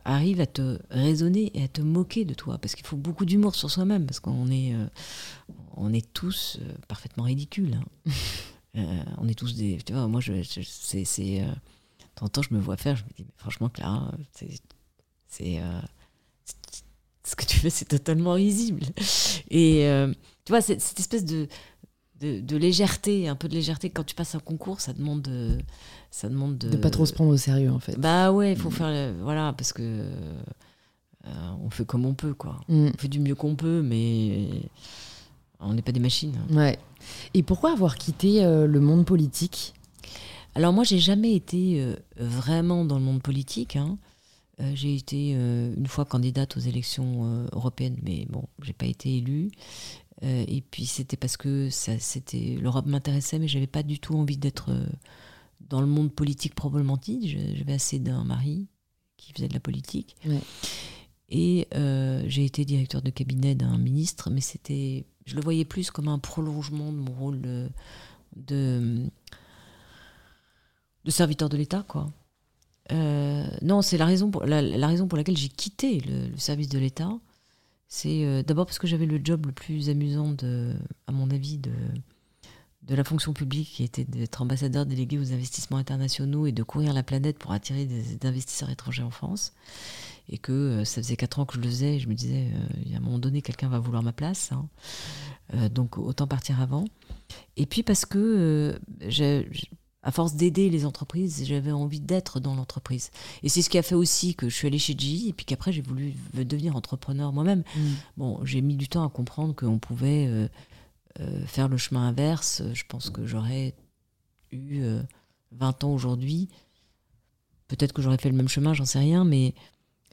arrives à te raisonner et à te moquer de toi, parce qu'il faut beaucoup d'humour sur soi-même, parce qu'on est, euh, on est tous euh, parfaitement ridicules. Hein. Euh, on est tous des. Tu vois, moi, je, c'est. c'est temps, je me vois faire, je me dis, mais franchement, Clara, c'est. ce que tu fais, c'est totalement risible. Et tu vois, cette espèce de, de, légèreté, un peu de légèreté. Quand tu passes un concours, ça demande de, ça demande de, de pas trop se prendre au sérieux en fait. Bah ouais, il faut mm. faire, voilà, parce que euh, on fait comme on peut quoi. Mm. On fait du mieux qu'on peut, mais on n'est pas des machines. Ouais. Et pourquoi avoir quitté euh, le monde politique? Alors moi, j'ai jamais été euh, vraiment dans le monde politique. Hein. j'ai été une fois candidate aux élections européennes, mais bon, j'ai pas été élue. Et puis c'était parce que c'était l'Europe m'intéressait, mais j'avais pas du tout envie d'être dans le monde politique probablement dit. J'avais assez d'un mari qui faisait de la politique. Et euh, j'ai été directeur de cabinet d'un ministre, mais c'était, je le voyais plus comme un prolongement de mon rôle de, de, serviteur de l'État, quoi. non, c'est la raison pour la, raison pour laquelle j'ai quitté le service de l'État c'est euh, d'abord parce que j'avais le job le plus amusant, de, à mon avis, de, de la fonction publique, qui était d'être ambassadeur délégué aux investissements internationaux et de courir la planète pour attirer des, investisseurs étrangers en France. Et que euh, ça faisait quatre ans que je le faisais, et je me disais, euh, à un moment donné, quelqu'un va vouloir ma place. Hein. donc autant partir avant. Et puis parce que j'ai à force d'aider les entreprises, j'avais envie d'être dans l'entreprise. Et c'est ce qui a fait aussi que je suis allée chez GE et puis qu'après j'ai voulu devenir entrepreneur moi-même. Mm. Bon, j'ai mis du temps à comprendre qu'on pouvait euh, euh, faire le chemin inverse. Je pense que j'aurais eu 20 euh, ans aujourd'hui. Peut-être que j'aurais fait le même chemin, j'en sais rien, mais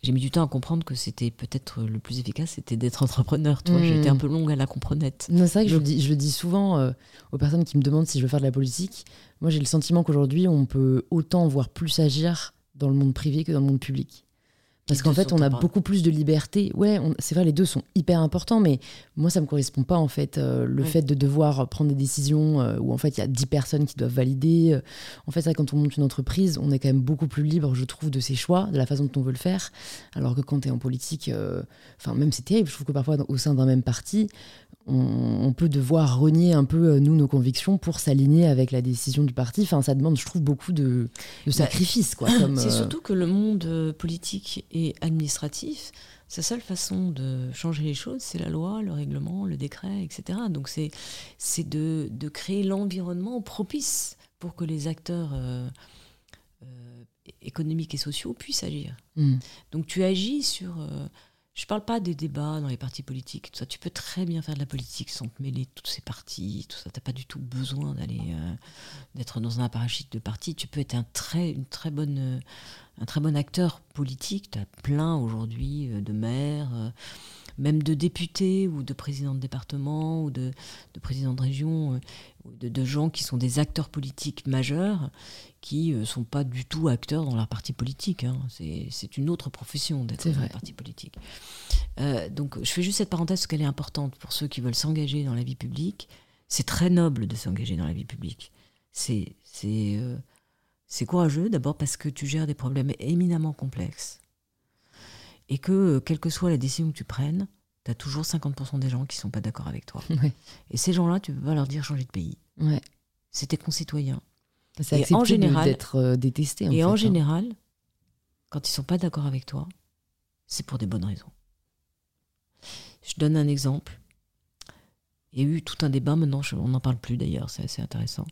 j'ai mis du temps à comprendre que c'était peut-être le plus efficace, c'était d'être entrepreneur. Vois, j'étais un hmm. peu longue à la comprenette. c'est vrai que je, le dis, je le dis souvent euh, aux personnes qui me demandent si je veux faire de la politique. Moi, j'ai le sentiment qu'aujourd'hui, on peut autant, voire plus agir dans le monde privé que dans le monde public. Parce qu'en fait, on a beaucoup plus de liberté. Ouais, c'est vrai, les deux sont hyper importants, mais moi, ça me correspond pas, en fait. Euh, le fait de devoir prendre des décisions euh, où, en fait, il y a 10 personnes qui doivent valider. Euh. en fait, ça, quand on monte une entreprise, on est quand même beaucoup plus libre, je trouve, de ses choix, de la façon dont on veut le faire. Alors que quand tu es en politique, enfin, même c'est terrible. Je trouve que parfois, au sein d'un même parti, on, peut devoir renier un peu, nous, nos convictions pour s'aligner avec la décision du parti. Enfin, ça demande, je trouve, beaucoup de, de bah, sacrifices. Quoi, c'est surtout que le monde politique est administratif, sa seule façon de changer les choses, c'est la loi, le règlement, le décret, etc. Donc c'est, c'est de, de créer l'environnement propice pour que les acteurs euh, euh, économiques et sociaux puissent agir. Hmm. Donc tu agis sur, euh, Je parle pas des débats dans les partis politiques. Tout ça. Tu peux très bien faire de la politique sans te mêler de tous ces partis. Tout ça, t'as pas du tout besoin d'aller d'être dans un appareil de parti. Tu peux être un très, une très bonne, un très bon acteur politique. Tu as plein aujourd'hui euh, de maires, même de députés ou de présidents de département ou de, de présidents de région, de, de, gens qui sont des acteurs politiques majeurs qui ne sont pas du tout acteurs dans leur parti politique. Hein. C'est une autre profession d'être dans un parti politique. Euh, donc je fais juste cette parenthèse parce qu'elle est importante pour ceux qui veulent s'engager dans la vie publique. C'est très noble de s'engager dans la vie publique. C'est euh, courageux d'abord parce que tu gères des problèmes éminemment complexes et que quelle que soit la décision que tu prennes, tu as toujours 50% des gens qui ne sont pas d'accord avec toi. Et ces gens-là, tu peux pas leur dire changer de pays. Ouais. C'est tes concitoyens. C'est en général d'être euh, détesté. et en hein. général, quand ils sont pas d'accord avec toi, c'est pour des bonnes raisons. Je donne un exemple. Il y a eu tout un débat, maintenant on n'en parle plus d'ailleurs, c'est assez intéressant,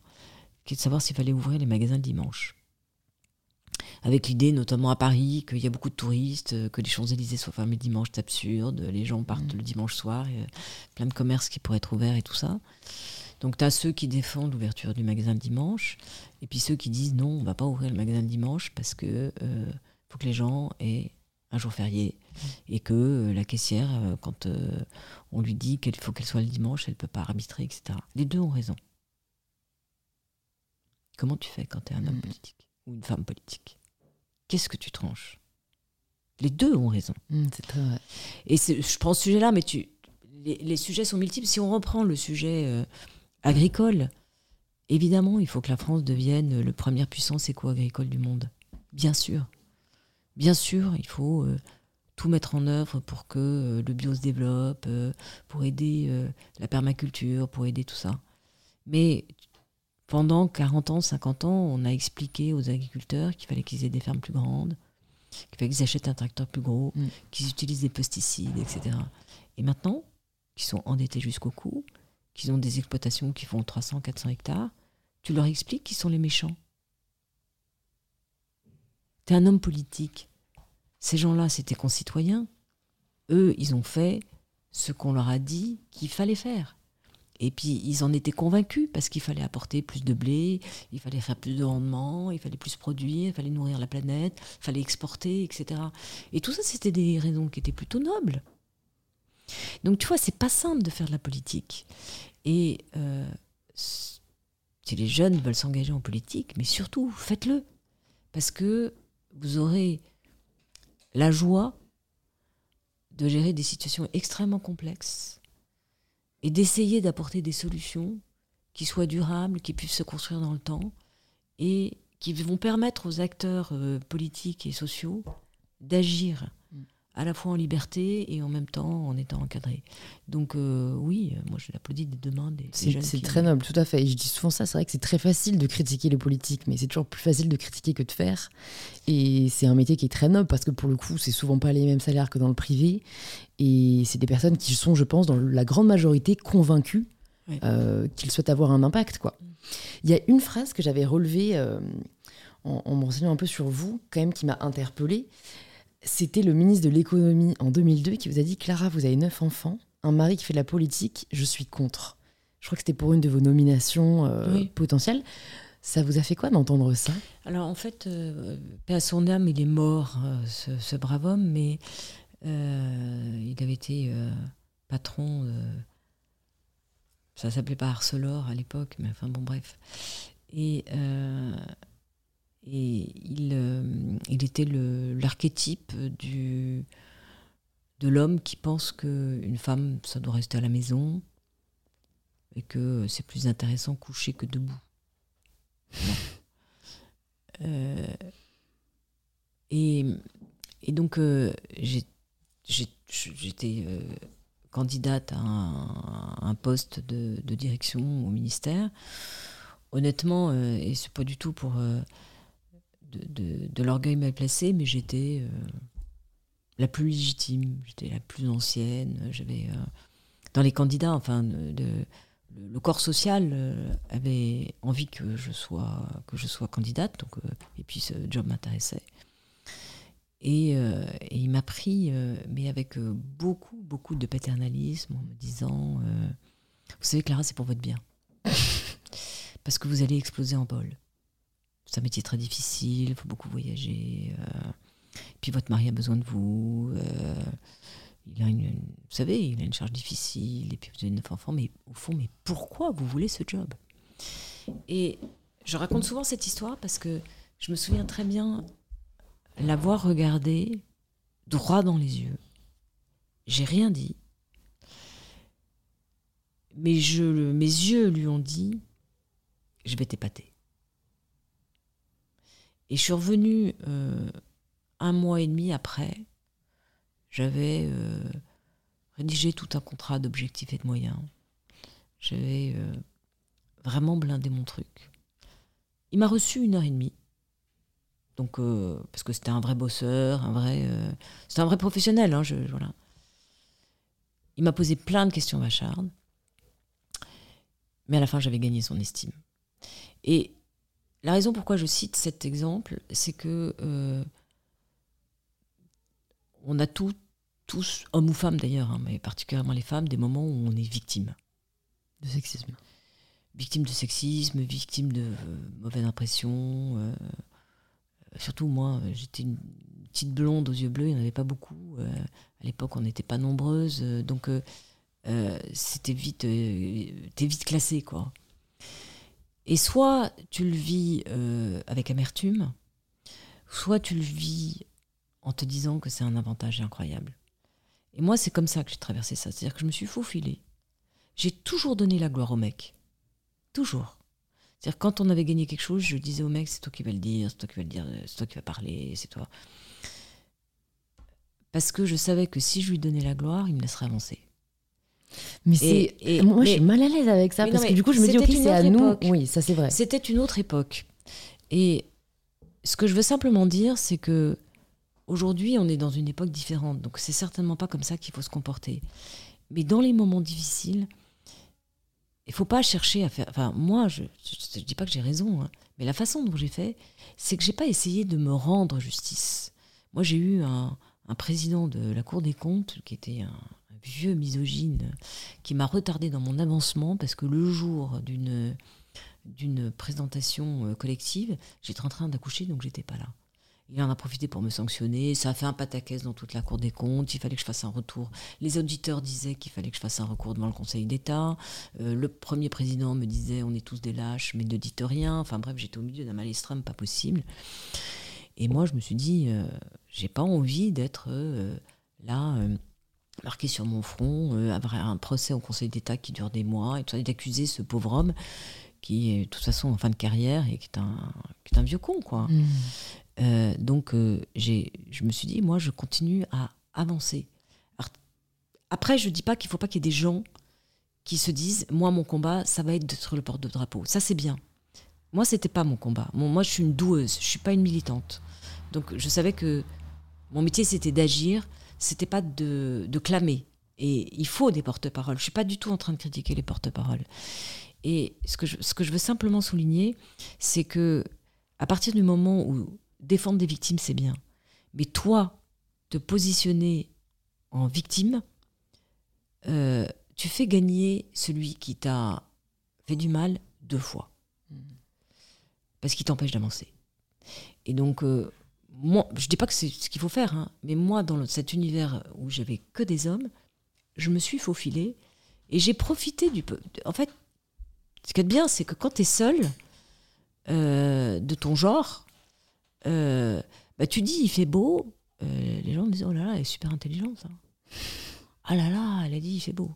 de savoir s'il fallait ouvrir les magasins le dimanche. Avec l'idée, notamment à Paris, qu'il y a beaucoup de touristes, que les Champs-Élysées soient fermés le dimanche, c'est absurde, les gens partent le dimanche soir, a plein de commerces qui pourraient être ouverts et tout ça. Donc tu as ceux qui défendent l'ouverture du magasin le dimanche, et puis ceux qui disent non, on va pas ouvrir le magasin le dimanche parce que euh, faut que les gens aient un jour férié et que euh, la caissière, euh, quand on lui dit qu'il faut qu'elle soit le dimanche, elle peut pas arbitrer, etc. Les deux ont raison. Comment tu fais quand tu es un homme mm. politique ou une femme politique? Qu'est-ce que tu tranches? Les deux ont raison. Mm, c'est très vrai. Et je prends ce sujet-là, mais tu, les, sujets sont multiples. Si on reprend le sujet agricole. Évidemment, il faut que la France devienne la première puissance éco-agricole du monde. Bien sûr. Bien sûr, il faut euh, tout mettre en œuvre pour que euh, le bio se développe, euh, pour aider la permaculture, pour aider tout ça. Mais pendant 40 ans, 50 ans, on a expliqué aux agriculteurs qu'il fallait qu'ils aient des fermes plus grandes, qu'il fallait qu'ils achètent un tracteur plus gros, mm. qu'ils utilisent des pesticides, etc. Et maintenant, qu'ils sont endettés jusqu'au cou, qu'ils ont des exploitations qui font 300, 400 hectares, tu leur expliques qu'ils sont les méchants. Tu es un homme politique. Ces gens-là, c'est tes concitoyens. Eux, ils ont fait ce qu'on leur a dit qu'il fallait faire. Et puis, ils en étaient convaincus parce qu'il fallait apporter plus de blé, il fallait faire plus de rendement, il fallait plus produire, il fallait nourrir la planète, il fallait exporter, etc. Et tout ça, c'était des raisons qui étaient plutôt nobles. Donc, tu vois, c'est pas simple de faire de la politique. Et euh, si les jeunes veulent s'engager en politique, mais surtout, faites-le. Parce que vous aurez la joie de gérer des situations extrêmement complexes et d'essayer d'apporter des solutions qui soient durables, qui puissent se construire dans le temps et qui vont permettre aux acteurs euh, politiques et sociaux d'agir à la fois en liberté et en même temps en étant encadré. Donc euh, oui, moi je l'applaudis des deux mains. C'est très noble, tout à fait. Et je dis souvent ça, c'est vrai que c'est très facile de critiquer les politiques, mais c'est toujours plus facile de critiquer que de faire. Et c'est un métier qui est très noble parce que pour le coup, c'est souvent pas les mêmes salaires que dans le privé. Et c'est des personnes qui sont, je pense, dans la grande majorité convaincues euh, qu'ils souhaitent avoir un impact. quoi. Il y a une phrase que j'avais relevée euh, en, en me renseignant un peu sur vous, quand même, qui m'a interpellée c'était le ministre de l'économie en 2002 qui vous a dit Clara, vous avez neuf enfants, un mari qui fait de la politique, je suis contre. Je crois que c'était pour une de vos nominations euh, potentielles. Ça vous a fait quoi d'entendre ça? Alors en fait, euh, à son âme, il est mort, euh, ce, brave homme, mais il avait été patron. ça s'appelait pas Arcelor à l'époque, mais enfin bon, bref. Et et il, euh, était l'archétype de l'homme qui pense qu'une femme, ça doit rester à la maison et que c'est plus intéressant coucher que debout. Euh, et, donc, euh, j'étais candidate à un, poste de, direction au ministère. Honnêtement, et c'est pas du tout pour de, l'orgueil mal placé, mais j'étais euh, la plus légitime, j'étais la plus ancienne. J'avais euh, dans les candidats, enfin, le, corps social euh, avait envie que je sois que je sois candidate, donc et puis ce job m'intéressait. Et, et il m'a pris, mais avec beaucoup, beaucoup de paternalisme, en me disant Vous savez, Clara, c'est pour votre bien. Parce que vous allez exploser en bol. C'est un métier très difficile, il faut beaucoup voyager. puis votre mari a besoin de vous. il a une, vous savez, il a une charge difficile, et puis vous avez neuf enfants, mais au fond, mais pourquoi vous voulez ce job? Et je raconte souvent cette histoire parce que je me souviens très bien l'avoir regardé droit dans les yeux. J'ai rien dit. Mais je, mes yeux lui ont dit Je vais t'épater. Et je suis revenue euh, un mois et demi après. J'avais euh, rédigé tout un contrat d'objectifs et de moyens. J'avais euh, vraiment blindé mon truc. Il m'a reçu une heure et demie. Donc, parce que c'était un vrai bosseur, un vrai, c'était un vrai professionnel. Hein. Il m'a posé plein de questions vachardes, mais à la fin, j'avais gagné son estime. Et la raison pourquoi je cite cet exemple, c'est que euh, on a tous, hommes ou femmes d'ailleurs, hein, mais particulièrement les femmes, des moments où on est victime de sexisme. Victime de sexisme, victime de mauvaise impression surtout moi, j'étais une petite blonde aux yeux bleus, il n'y en avait pas beaucoup. Euh, à l'époque, on n'était pas nombreuses, euh, donc euh, c'était vite, t'es vite classé, quoi. Et soit tu le vis avec amertume, soit tu le vis en te disant que c'est un avantage incroyable. Et moi, c'est comme ça que j'ai traversé ça. C'est-à-dire que je me suis faufilée. J'ai toujours donné la gloire au mec. Toujours. C'est-à-dire quand on avait gagné quelque chose, je disais au mec, c'est toi qui vas le dire, c'est toi qui vas le dire, c'est toi qui vas parler, c'est toi. Parce que je savais que si je lui donnais la gloire, il me laisserait avancer. Mais c'est moi je suis mal à l'aise avec ça parce que du coup je me dis ok c'est à nous. Oui, ça c'est vrai. C'était une autre époque. Et ce que je veux simplement dire, c'est que aujourd'hui on est dans une époque différente. Donc c'est certainement pas comme ça qu'il faut se comporter. Mais dans les moments difficiles, il faut pas chercher à faire. Enfin, moi, je ne dis pas que j'ai raison, hein, mais la façon dont j'ai fait, c'est que j'ai pas essayé de me rendre justice. Moi, j'ai eu un, président de la Cour des comptes qui était un, vieux misogyne qui m'a retardé dans mon avancement parce que le jour d'une d'une présentation euh, collective, j'étais en train d'accoucher, donc j'étais pas là. Il en a profité pour me sanctionner. Ça a fait un pataquès dans toute la Cour des comptes. Il fallait que je fasse un retour. Les auditeurs disaient qu'il fallait que je fasse un recours devant le Conseil d'État. Euh, le premier président me disait on est tous des lâches, mais ne dites rien. Enfin bref, j'étais au milieu d'un mal extrême, pas possible. Et moi, je me suis dit euh, j'ai pas envie d'être là marqué sur mon front, avoir un procès au Conseil d'État qui dure des mois, et d'accuser ce pauvre homme qui est de toute façon en fin de carrière et qui est un, qui est un vieux con, quoi. Mmh. Euh, donc, euh, je me suis dit, moi, je continue à avancer. après, je ne dis pas qu'il ne faut pas qu'il y ait des gens qui se disent, moi, mon combat, ça va être d'être le porte-drapeau. Ça, c'est bien. Moi, c'était pas mon combat. moi, je suis une doueuse, je suis pas une militante. Donc, je savais que mon métier, c'était d'agir, c'était pas de, de, clamer. Et il faut des porte-paroles. Je suis pas du tout en train de critiquer les porte-paroles. Et ce que, je, ce que je veux simplement souligner, c'est que à partir du moment où défendre des victimes, c'est bien. Mais toi, te positionner en victime, euh, tu fais gagner celui qui t'a fait du mal deux fois. Parce qu'il t'empêche d'avancer. Et donc, euh, moi, je dis pas que c'est ce qu'il faut faire, hein, mais moi, dans cet univers où j'avais que des hommes, je me suis faufilée et j'ai profité du peu. En fait, ce qui est bien, c'est que quand tu es seul euh, de ton genre, euh, bah, tu dis il fait beau, euh, les gens me disent oh là là, elle est super intelligente. Ça. Ah là là, elle a dit il fait beau.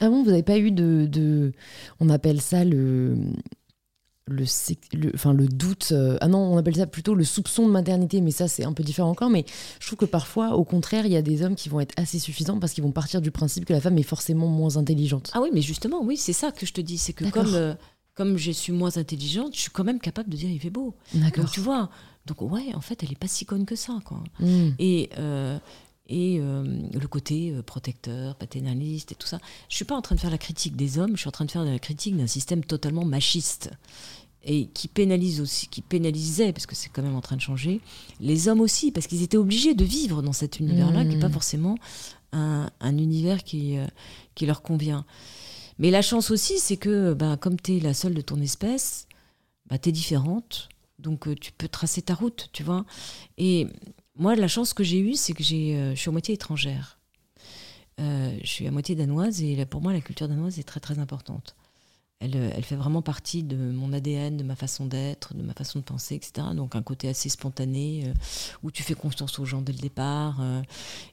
Ah bon, vous n'avez pas eu de, de, On appelle ça le. Le, le, enfin, le doute. Euh, ah non, on appelle ça plutôt le soupçon de maternité, mais ça, c'est un peu différent encore. Mais je trouve que parfois, au contraire, il y a des hommes qui vont être assez suffisants parce qu'ils vont partir du principe que la femme est forcément moins intelligente. Ah oui, mais justement, oui, c'est ça que je te dis. C'est que comme, comme je suis moins intelligente, je suis quand même capable de dire il fait beau. Donc tu vois, donc ouais, en fait, elle est pas si conne que ça, quoi. Mm. Et euh, et euh, le côté euh, protecteur, paternaliste et tout ça. Je suis pas en train de faire la critique des hommes, je suis en train de faire la critique d'un système totalement machiste. et qui pénalise aussi, qui pénalisait, parce que c'est quand même en train de changer, les hommes aussi, parce qu'ils étaient obligés de vivre dans cet univers-là, qui n'est pas forcément un, univers qui, qui leur convient. Mais la chance aussi, c'est que bah, comme tu es la seule de ton espèce, bah, tu es différente, donc tu peux tracer ta route, tu vois. Et moi, la chance que j'ai eue, c'est que je suis à moitié étrangère. je suis à moitié danoise et pour moi, la culture danoise est très très importante. Euh, elle, fait vraiment partie de mon ADN, de ma façon d'être, de ma façon de penser, etc. Donc un côté assez spontané, euh, où tu fais confiance aux gens dès le départ, euh,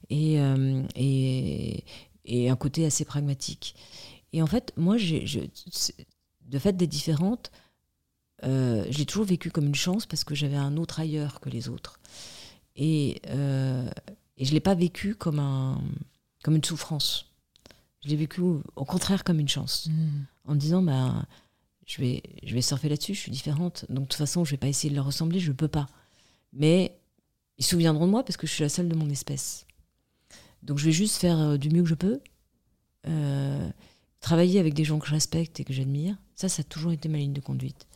et, un côté assez pragmatique. Et en fait, moi, j'ai, je, de fait d'être différente, je l'ai toujours vécu comme une chance parce que j'avais un autre ailleurs que les autres. Et, et je ne l'ai pas vécu comme, un, comme une souffrance. Je l'ai vécu au contraire comme une chance. Mmh en disant bah, je, vais, je vais surfer là-dessus, je suis différente. Donc de toute façon, je vais pas essayer de leur ressembler, je ne peux pas. Mais ils se souviendront de moi parce que je suis la seule de mon espèce. Donc je vais juste faire euh, du mieux que je peux. Euh, travailler avec des gens que je respecte et que j'admire. Ça, ça a toujours été ma ligne de conduite.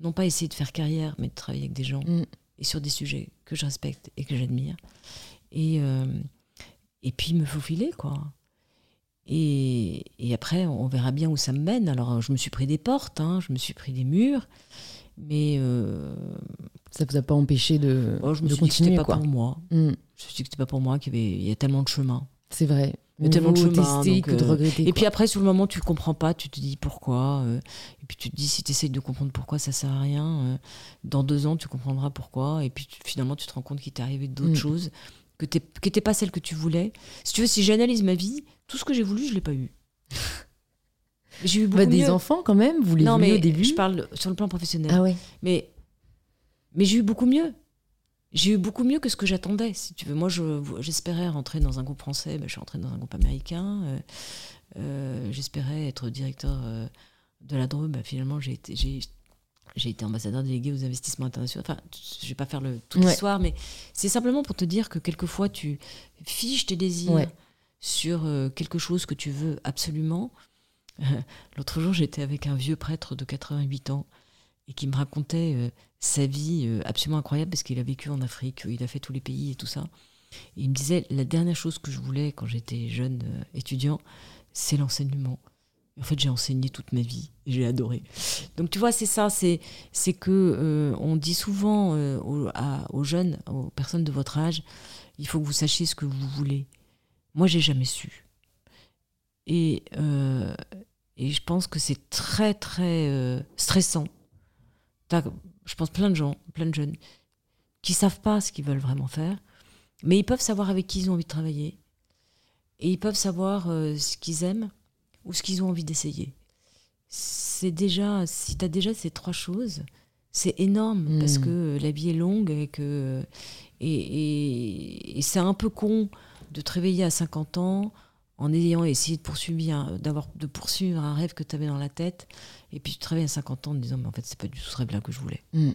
Non pas essayer de faire carrière, mais de travailler avec des gens mm. Et sur des sujets que je respecte et que j'admire. Et, euh, et puis me faufiler, quoi. Et, après, on verra bien où ça me mène. Alors, je me suis pris des portes, hein, je me suis pris des murs, mais euh, ça vous a pas empêché de, oh, je me de suis continuer. Dit que pas pour moi. Hmm. Je me suis dit que c'était pas pour moi, qu'il y, y a tellement de chemin. C'est vrai. Il y a tellement de chemin. que de euh, regretter, et puis après, sur le moment, tu comprends pas, tu te dis pourquoi. Euh, et puis tu te dis, si tu essayes de comprendre pourquoi, ça sert à rien. dans deux ans, tu comprendras pourquoi. Et puis finalement, tu te rends compte qu'il t'est arrivé d'autres hmm. choses que qui n'étaient pas celles que tu voulais. Si tu veux, si j'analyse ma vie, tout ce que j'ai voulu, je l'ai pas eu. j'ai eu beaucoup bah, des enfants quand même, vous les non, mais au début. Je parle sur le plan professionnel. Ah ouais. Mais mais j'ai eu beaucoup mieux. J'ai eu beaucoup mieux que ce que j'attendais, si tu veux. Moi, j'espérais rentrer dans un groupe français, ben, je suis rentrée dans un groupe américain. Euh, euh, j'espérais être directeur euh, de la Drôme. Ben, finalement, j'ai été, j'ai été ambassadeur délégué aux investissements internationaux. Enfin, je vais pas faire le, toute l'histoire, mais c'est simplement pour te dire que quelquefois tu fiches tes désirs sur quelque chose que tu veux absolument. L'autre jour, j'étais avec un vieux prêtre de 88 ans et qui me racontait sa vie euh, absolument incroyable parce qu'il a vécu en Afrique, il a fait tous les pays et tout ça. Et il me disait la dernière chose que je voulais quand j'étais jeune étudiant, c'est l'enseignement. En fait, j'ai enseigné toute ma vie et j'ai adoré. Donc, tu vois, c'est ça, c'est, c'est que euh, on dit souvent euh, aux, jeunes, aux personnes de votre âge, il faut que vous sachiez ce que vous voulez. Moi, j'ai jamais su. Et, euh, et je pense que c'est très, très stressant. Je pense plein de gens, plein de jeunes, qui savent pas ce qu'ils veulent vraiment faire, mais ils peuvent savoir avec qui ils ont envie de travailler. Et ils peuvent savoir ce qu'ils aiment ou ce qu'ils ont envie d'essayer. C'est déjà, si tu as déjà ces trois choses, c'est énorme parce hmm. que la vie est longue et que et, c'est un peu con de te réveiller à 50 ans en ayant essayé de poursuivre, d'avoir, de poursuivre un rêve que tu avais dans la tête, et puis tu te réveilles à 50 ans en te disant, mais en fait, c'est pas du tout ce rêve-là que je voulais. Hmm.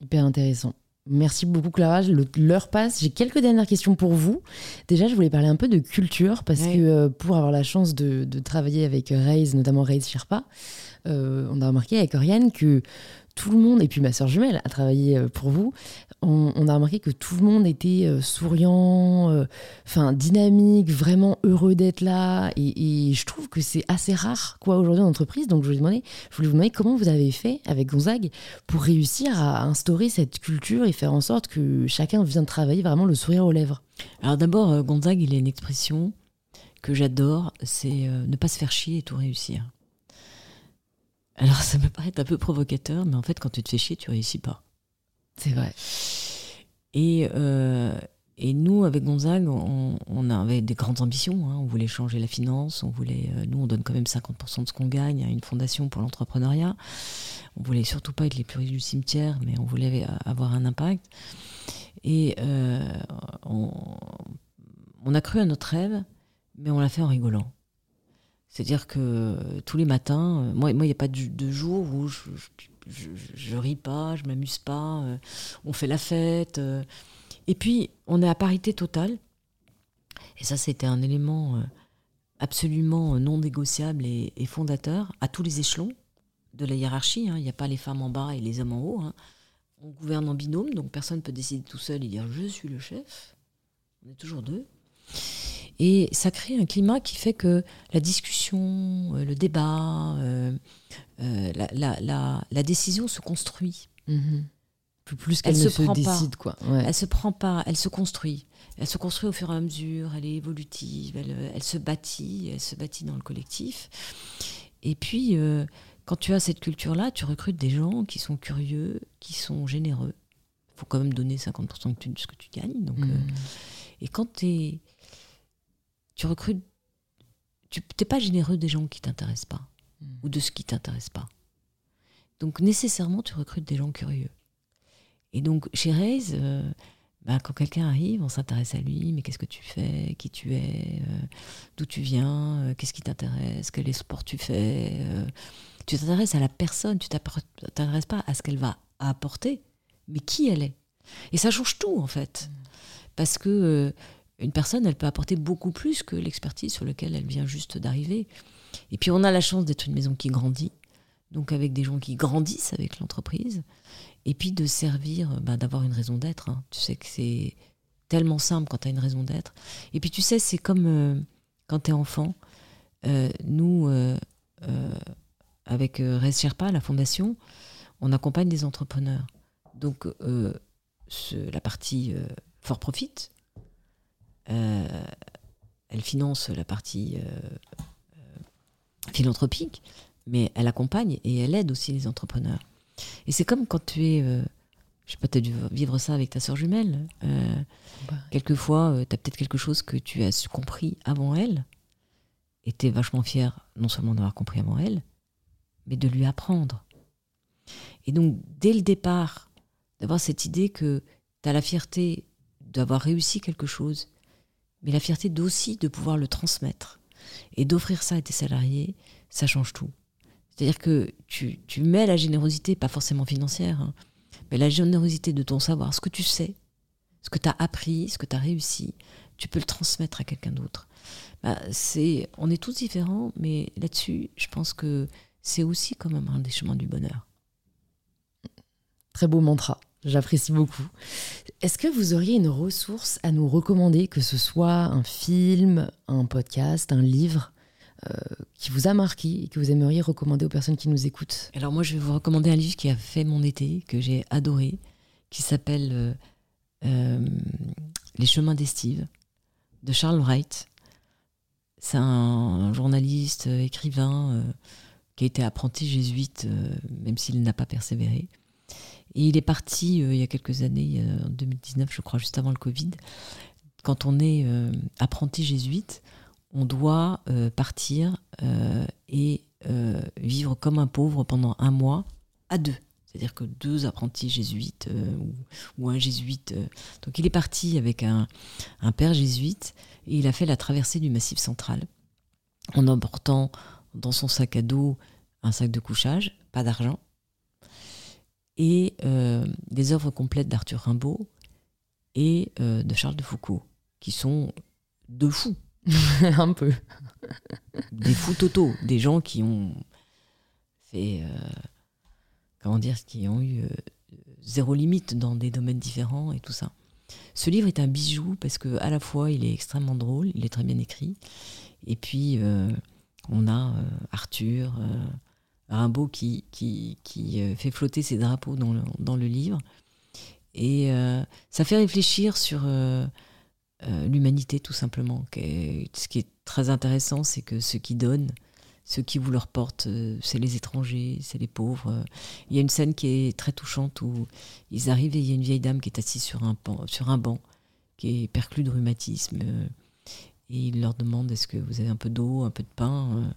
Hyper intéressant. Merci beaucoup Clara, l'heure passe. J'ai quelques dernières questions pour vous. Déjà, je voulais parler un peu de culture parce que euh, pour avoir la chance de, travailler avec Raise, notamment Raise Sherpa, euh, on a remarqué avec Oriane que tout le monde, et puis ma soeur jumelle a travaillé euh, pour vous, on, a remarqué que tout le monde était euh, souriant, euh, enfin dynamique, vraiment heureux d'être là. Et, je trouve que c'est assez rare quoi aujourd'hui en entreprise. Donc je je voulais vous demander comment vous avez fait avec Gonzague pour réussir à instaurer cette culture et faire en sorte que chacun vienne travailler vraiment le sourire aux lèvres. Alors d'abord, Gonzague, il a une expression que j'adore, c'est ne pas se faire chier et tout réussir. Alors ça me paraît un peu provocateur, mais en fait quand tu te fais chier, tu réussis pas. C'est vrai. Et, euh, et nous, avec Gonzague, on, avait des grandes ambitions. Hein. On voulait changer la finance. On voulait, euh, nous, on donne quand même 50% de ce qu'on gagne à une fondation pour l'entrepreneuriat. On voulait surtout pas être les plus riches du cimetière, mais on voulait avoir un impact. Et euh, on, a cru à notre rêve, mais on l'a fait en rigolant. C'est-à-dire que tous les matins, moi, il n'y a pas de, jour où je, je, ris pas, je m'amuse pas, euh, on fait la fête. Euh. Et puis, on est à parité totale. Et ça, c'était un élément euh, absolument non négociable et, fondateur à tous les échelons. de la hiérarchie. hein. Il n'y a pas les femmes en bas et les hommes en haut. hein. On gouverne en binôme, donc personne ne peut décider tout seul et dire je suis le chef. On est toujours deux. Et ça crée un climat qui fait que la discussion, euh, le débat, euh, euh, la, la- la- la décision se construit. Mhm. Plus, plus Elle qu'elle ne se se, prend pas. décide, quoi. Ouais. Elle se prend pas, elle se construit. Elle se construit au fur et à mesure, elle est évolutive, elle, elle se bâtit, elle se bâtit dans le collectif. Et puis, euh, quand tu as cette culture-là, tu recrutes des gens qui sont curieux, qui sont généreux. Il faut quand même donner 50% de tu- ce que tu gagnes. Donc, euh, Mhm. et quand t'es- tu recrutes, tu n'es pas généreux des gens qui t'intéressent pas Mm. ou de ce qui t'intéresse pas. Donc nécessairement, tu recrutes des gens curieux. Et donc chez Raise, euh, bah, quand quelqu'un arrive, on s'intéresse à lui, mais qu'est-ce que tu fais, qui tu es, euh, d'où tu viens, euh, qu'est-ce qui t'intéresse, quel sport tu fais. tu t'intéresses à la personne, tu t'intéresses pas à ce qu'elle va apporter, mais qui elle est. Et ça change tout en fait. Parce que une personne, elle peut apporter beaucoup plus que l'expertise sur laquelle elle vient juste d'arriver. Et puis on a la chance d'être une maison qui grandit, donc avec des gens qui grandissent avec l'entreprise, et puis de servir, euh, bah, d'avoir une raison d'être. hein. Tu sais que c'est tellement simple quand tu as une raison d'être. Et puis tu sais, c'est comme euh, quand tu es enfant. Euh, nous, avec Res Sherpa, la fondation, on accompagne des entrepreneurs. Donc la partie euh, for profit, elle finance la partie euh, euh, philanthropique, mais elle accompagne et elle aide aussi les entrepreneurs. Et c'est comme quand tu es, euh, je sais pas, tu as dû vivre ça avec ta soeur jumelle. euh, Bah, quelquefois, tu as peut-être quelque chose que tu as su- compris avant elle, et tu es vachement fier non seulement d'avoir compris avant elle, mais de lui apprendre. Et donc, dès le départ, d'avoir cette idée que tu as la fierté d'avoir réussi quelque chose, mais la fierté d'aussi de pouvoir le transmettre et d'offrir ça à tes salariés, ça change tout. C'est-à-dire que tu, tu mets la générosité, pas forcément financière, hein, mais la générosité de ton savoir, ce que tu sais, ce que tu as appris, ce que tu as réussi, tu peux le transmettre à quelqu'un d'autre. Bah, c'est, on est tous différents, mais là-dessus, je pense que c'est aussi quand même un des chemins du bonheur. Très beau mantra. J'apprécie beaucoup. Est-ce que vous auriez une ressource à nous recommander, que ce soit un film, un podcast, un livre, euh, qui vous a marqué et que vous aimeriez recommander aux personnes qui nous écoutent? Alors moi, je vais vous recommander un livre qui a fait mon été, que j'ai adoré, qui s'appelle euh, euh, Les chemins d'Estive, de Charles Wright. C'est un journaliste, écrivain, qui a été apprenti jésuite, même s'il n'a pas persévéré. Et il est parti euh, il y a quelques années, euh, en 2019, je crois, juste avant le Covid. Quand on est euh, apprenti jésuite, on doit partir et vivre comme un pauvre pendant un mois à deux. C'est-à-dire que deux apprentis jésuites ou, un jésuite. Donc il est parti avec un, un père jésuite et il a fait la traversée du Massif central en emportant dans son sac à dos un sac de couchage, pas d'argent, et euh, des œuvres complètes d'Arthur Rimbaud et euh, de Charles de Foucault, qui sont deux fous Un peu. des fous totaux, des gens qui ont fait, euh, comment dire, qui ont eu zéro limite dans des domaines différents et tout ça. Ce livre est un bijou parce que à la fois il est extrêmement drôle, il est très bien écrit, et puis on a Arthur Rimbaud qui, qui, qui euh, fait flotter ses drapeaux dans le, dans le livre, et euh, ça fait réfléchir sur euh, l'humanité tout simplement. Ce qui est très intéressant, c'est que ceux qui donnent, ceux qui vous leur portent, c'est les étrangers, c'est les pauvres. Il y a une scène qui est très touchante où ils arrivent et il y a une vieille dame qui est assise sur un, pan- sur un banc, qui est perclue de rhumatisme. et il leur demande est-ce que vous avez un peu d'eau, un peu de pain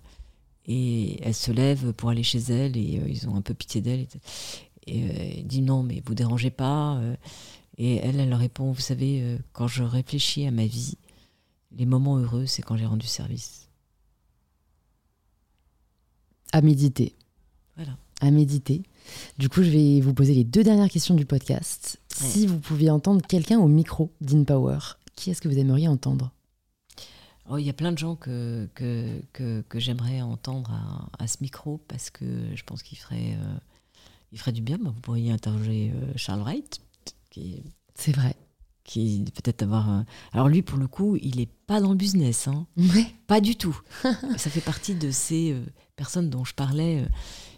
Et elle se lève pour aller chez elle et euh, ils ont un peu pitié d'elle. Et, et, euh, elle dit non, mais vous dérangez pas. euh, et elle, elle répond, vous savez, quand je réfléchis à ma vie, les moments heureux, c'est quand j'ai rendu service. À méditer. Voilà. À méditer. Du coup, je vais vous poser les deux dernières questions du podcast. Si vous pouviez entendre quelqu'un au micro d'InPower, qui est-ce que vous aimeriez entendre? Oh, il y a plein de gens que, que, que, que j'aimerais entendre à, à, ce micro parce que je pense qu'il ferait, euh, il ferait du bien. Bah, vous pourriez interroger euh, Charles Wright, C'est vrai. qui peut-être avoir. un- Alors lui, pour le coup, il est pas dans le business, hein. Ouais. pas du tout. Ça fait partie de ces euh, personnes dont je parlais, euh,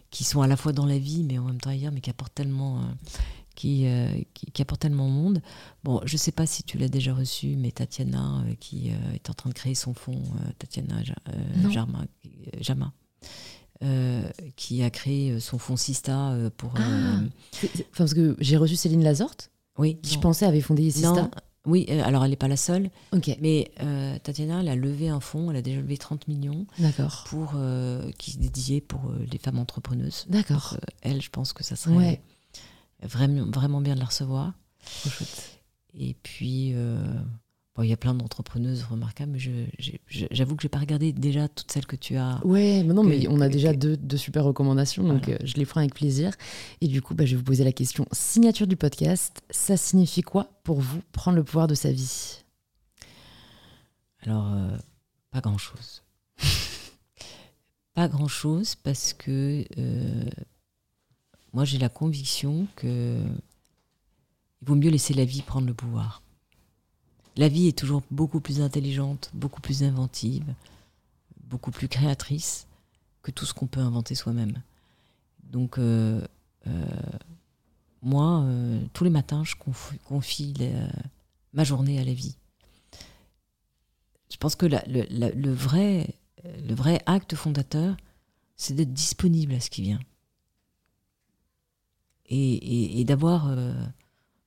qui sont à la fois dans la vie, mais en même temps ailleurs, mais qui apportent tellement, euh, qui, euh, qui, qui apportent tellement au monde. Bon, je sais pas si tu l'as déjà reçu, mais Tatiana, euh, qui euh, est en train de créer son fonds, Tatiana. Jarma, Jama, qui a créé son fonds Sista pour. Ah. Parce que j'ai reçu Céline Lazorte, oui, qui je pensais avait fondé Sista. Non, oui, alors elle n'est pas la seule, Ok, mais euh, Tatiana, elle a levé un fonds, elle a déjà levé 30 millions d'accord. pour euh, qui est dédié pour euh, les femmes entrepreneuses. D'accord. Elle, je pense que ça serait Ouais. Vraiment, vraiment bien de la recevoir. Trop chouette. Et puis, euh, bon, il y a plein d'entrepreneuses remarquables, mais j'avoue que je n'ai pas regardé déjà toutes celles que tu as. Ouais, mais non, Que- mais on a que- déjà que- deux, deux super recommandations, donc Voilà. euh, je les ferai avec plaisir. Et du coup, bah, je vais vous poser la question signature du podcast. Ça signifie quoi pour vous prendre le pouvoir de sa vie? Alors, euh, pas grand-chose. pas grand-chose parce que euh, moi, j'ai la conviction que il vaut mieux laisser la vie prendre le pouvoir. La vie est toujours beaucoup plus intelligente, beaucoup plus inventive, beaucoup plus créatrice que tout ce qu'on peut inventer soi-même. Donc, euh, euh, moi, euh, tous les matins, je conf- confie ma journée à la vie. Je pense que le vrai acte fondateur, c'est d'être disponible à ce qui vient. Et, d'avoir euh,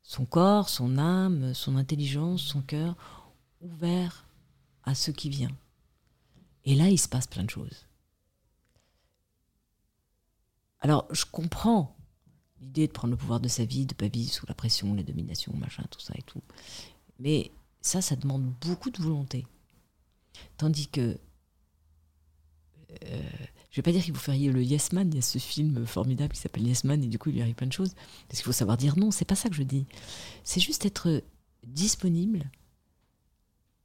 son corps, son âme, son intelligence, son cœur ouvert à ce qui vient. Et là, il se passe plein de choses. Alors, je comprends l'idée de prendre le pouvoir de sa vie, de pas vivre sous la pression, la domination, machin, tout ça et tout. Mais ça, ça demande beaucoup de volonté. Tandis que, euh, je vais pas dire qu'il vous feriez le Yes Man, il y a ce film formidable qui s'appelle Yes Man, et du coup, il lui arrive plein de choses. Parce qu'il faut savoir dire non, c'est pas ça que je dis. C'est juste être disponible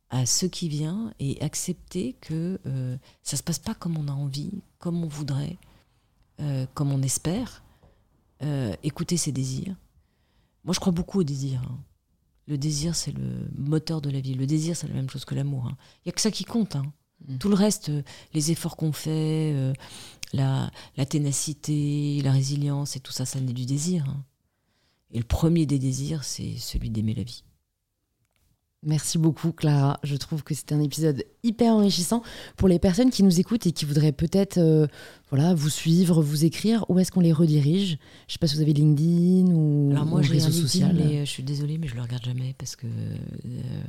à ce qui vient et accepter que euh, ça se passe pas comme on a envie, comme on voudrait, euh, comme on espère. Euh, écouter ses désirs. Moi, je crois beaucoup au désir. hein. Le désir, c'est le moteur de la vie. Le désir, c'est la même chose que l'amour. hein. Il y a que ça qui compte. hein. Mm. Tout le reste, euh, les efforts qu'on fait, euh, la, la ténacité, la résilience et tout ça, ça naît du désir. hein. Et le premier des désirs, c'est celui d'aimer la vie. Merci beaucoup Clara. Je trouve que c'était un épisode hyper enrichissant pour les personnes qui nous écoutent et qui voudraient peut-être euh, voilà, vous suivre, vous écrire. Où est-ce qu'on les redirige? Je sais pas si vous avez LinkedIn ou, Alors moi, j'ai un réseau LinkedIn, social. mais je suis désolée, mais je le regarde jamais parce que euh,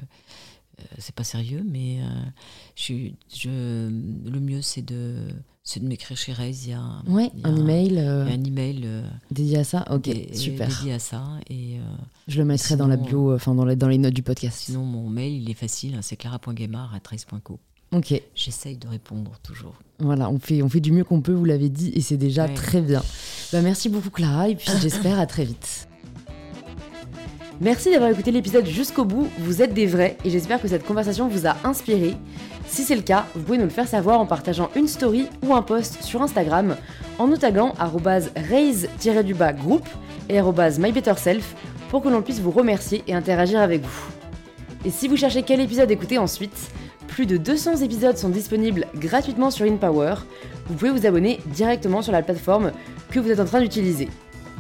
c'est pas sérieux. Mais euh, je, le mieux, c'est de, c'est de m'écrire chez Rez. Il y a, Ouais, il y a un email euh, un email euh, dédié à ça. Ok, dé- super. dédié à ça. Et euh, Je le mettrai dans la bio, euh, enfin dans, les- dans les notes du podcast. sinon, mon mail, il est facile. hein, c'est clara.guemard.trace.co. Ok, J'essaye de répondre toujours. voilà, on fait, on fait du mieux qu'on peut, vous l'avez dit, et c'est déjà Ouais. très bien. Bah, merci beaucoup Clara, et puis j'espère à très vite. Merci d'avoir écouté l'épisode jusqu'au bout, vous êtes des vrais, et j'espère que cette conversation vous a inspiré. Si c'est le cas, vous pouvez nous le faire savoir en partageant une story ou un post sur Instagram, en nous taguant raise-du-bas groupe et mybetterself pour que l'on puisse vous remercier et interagir avec vous. Et si vous cherchez quel épisode écouter ensuite, plus de 200 épisodes sont disponibles gratuitement sur InPower. Vous pouvez vous abonner directement sur la plateforme que vous êtes en train d'utiliser.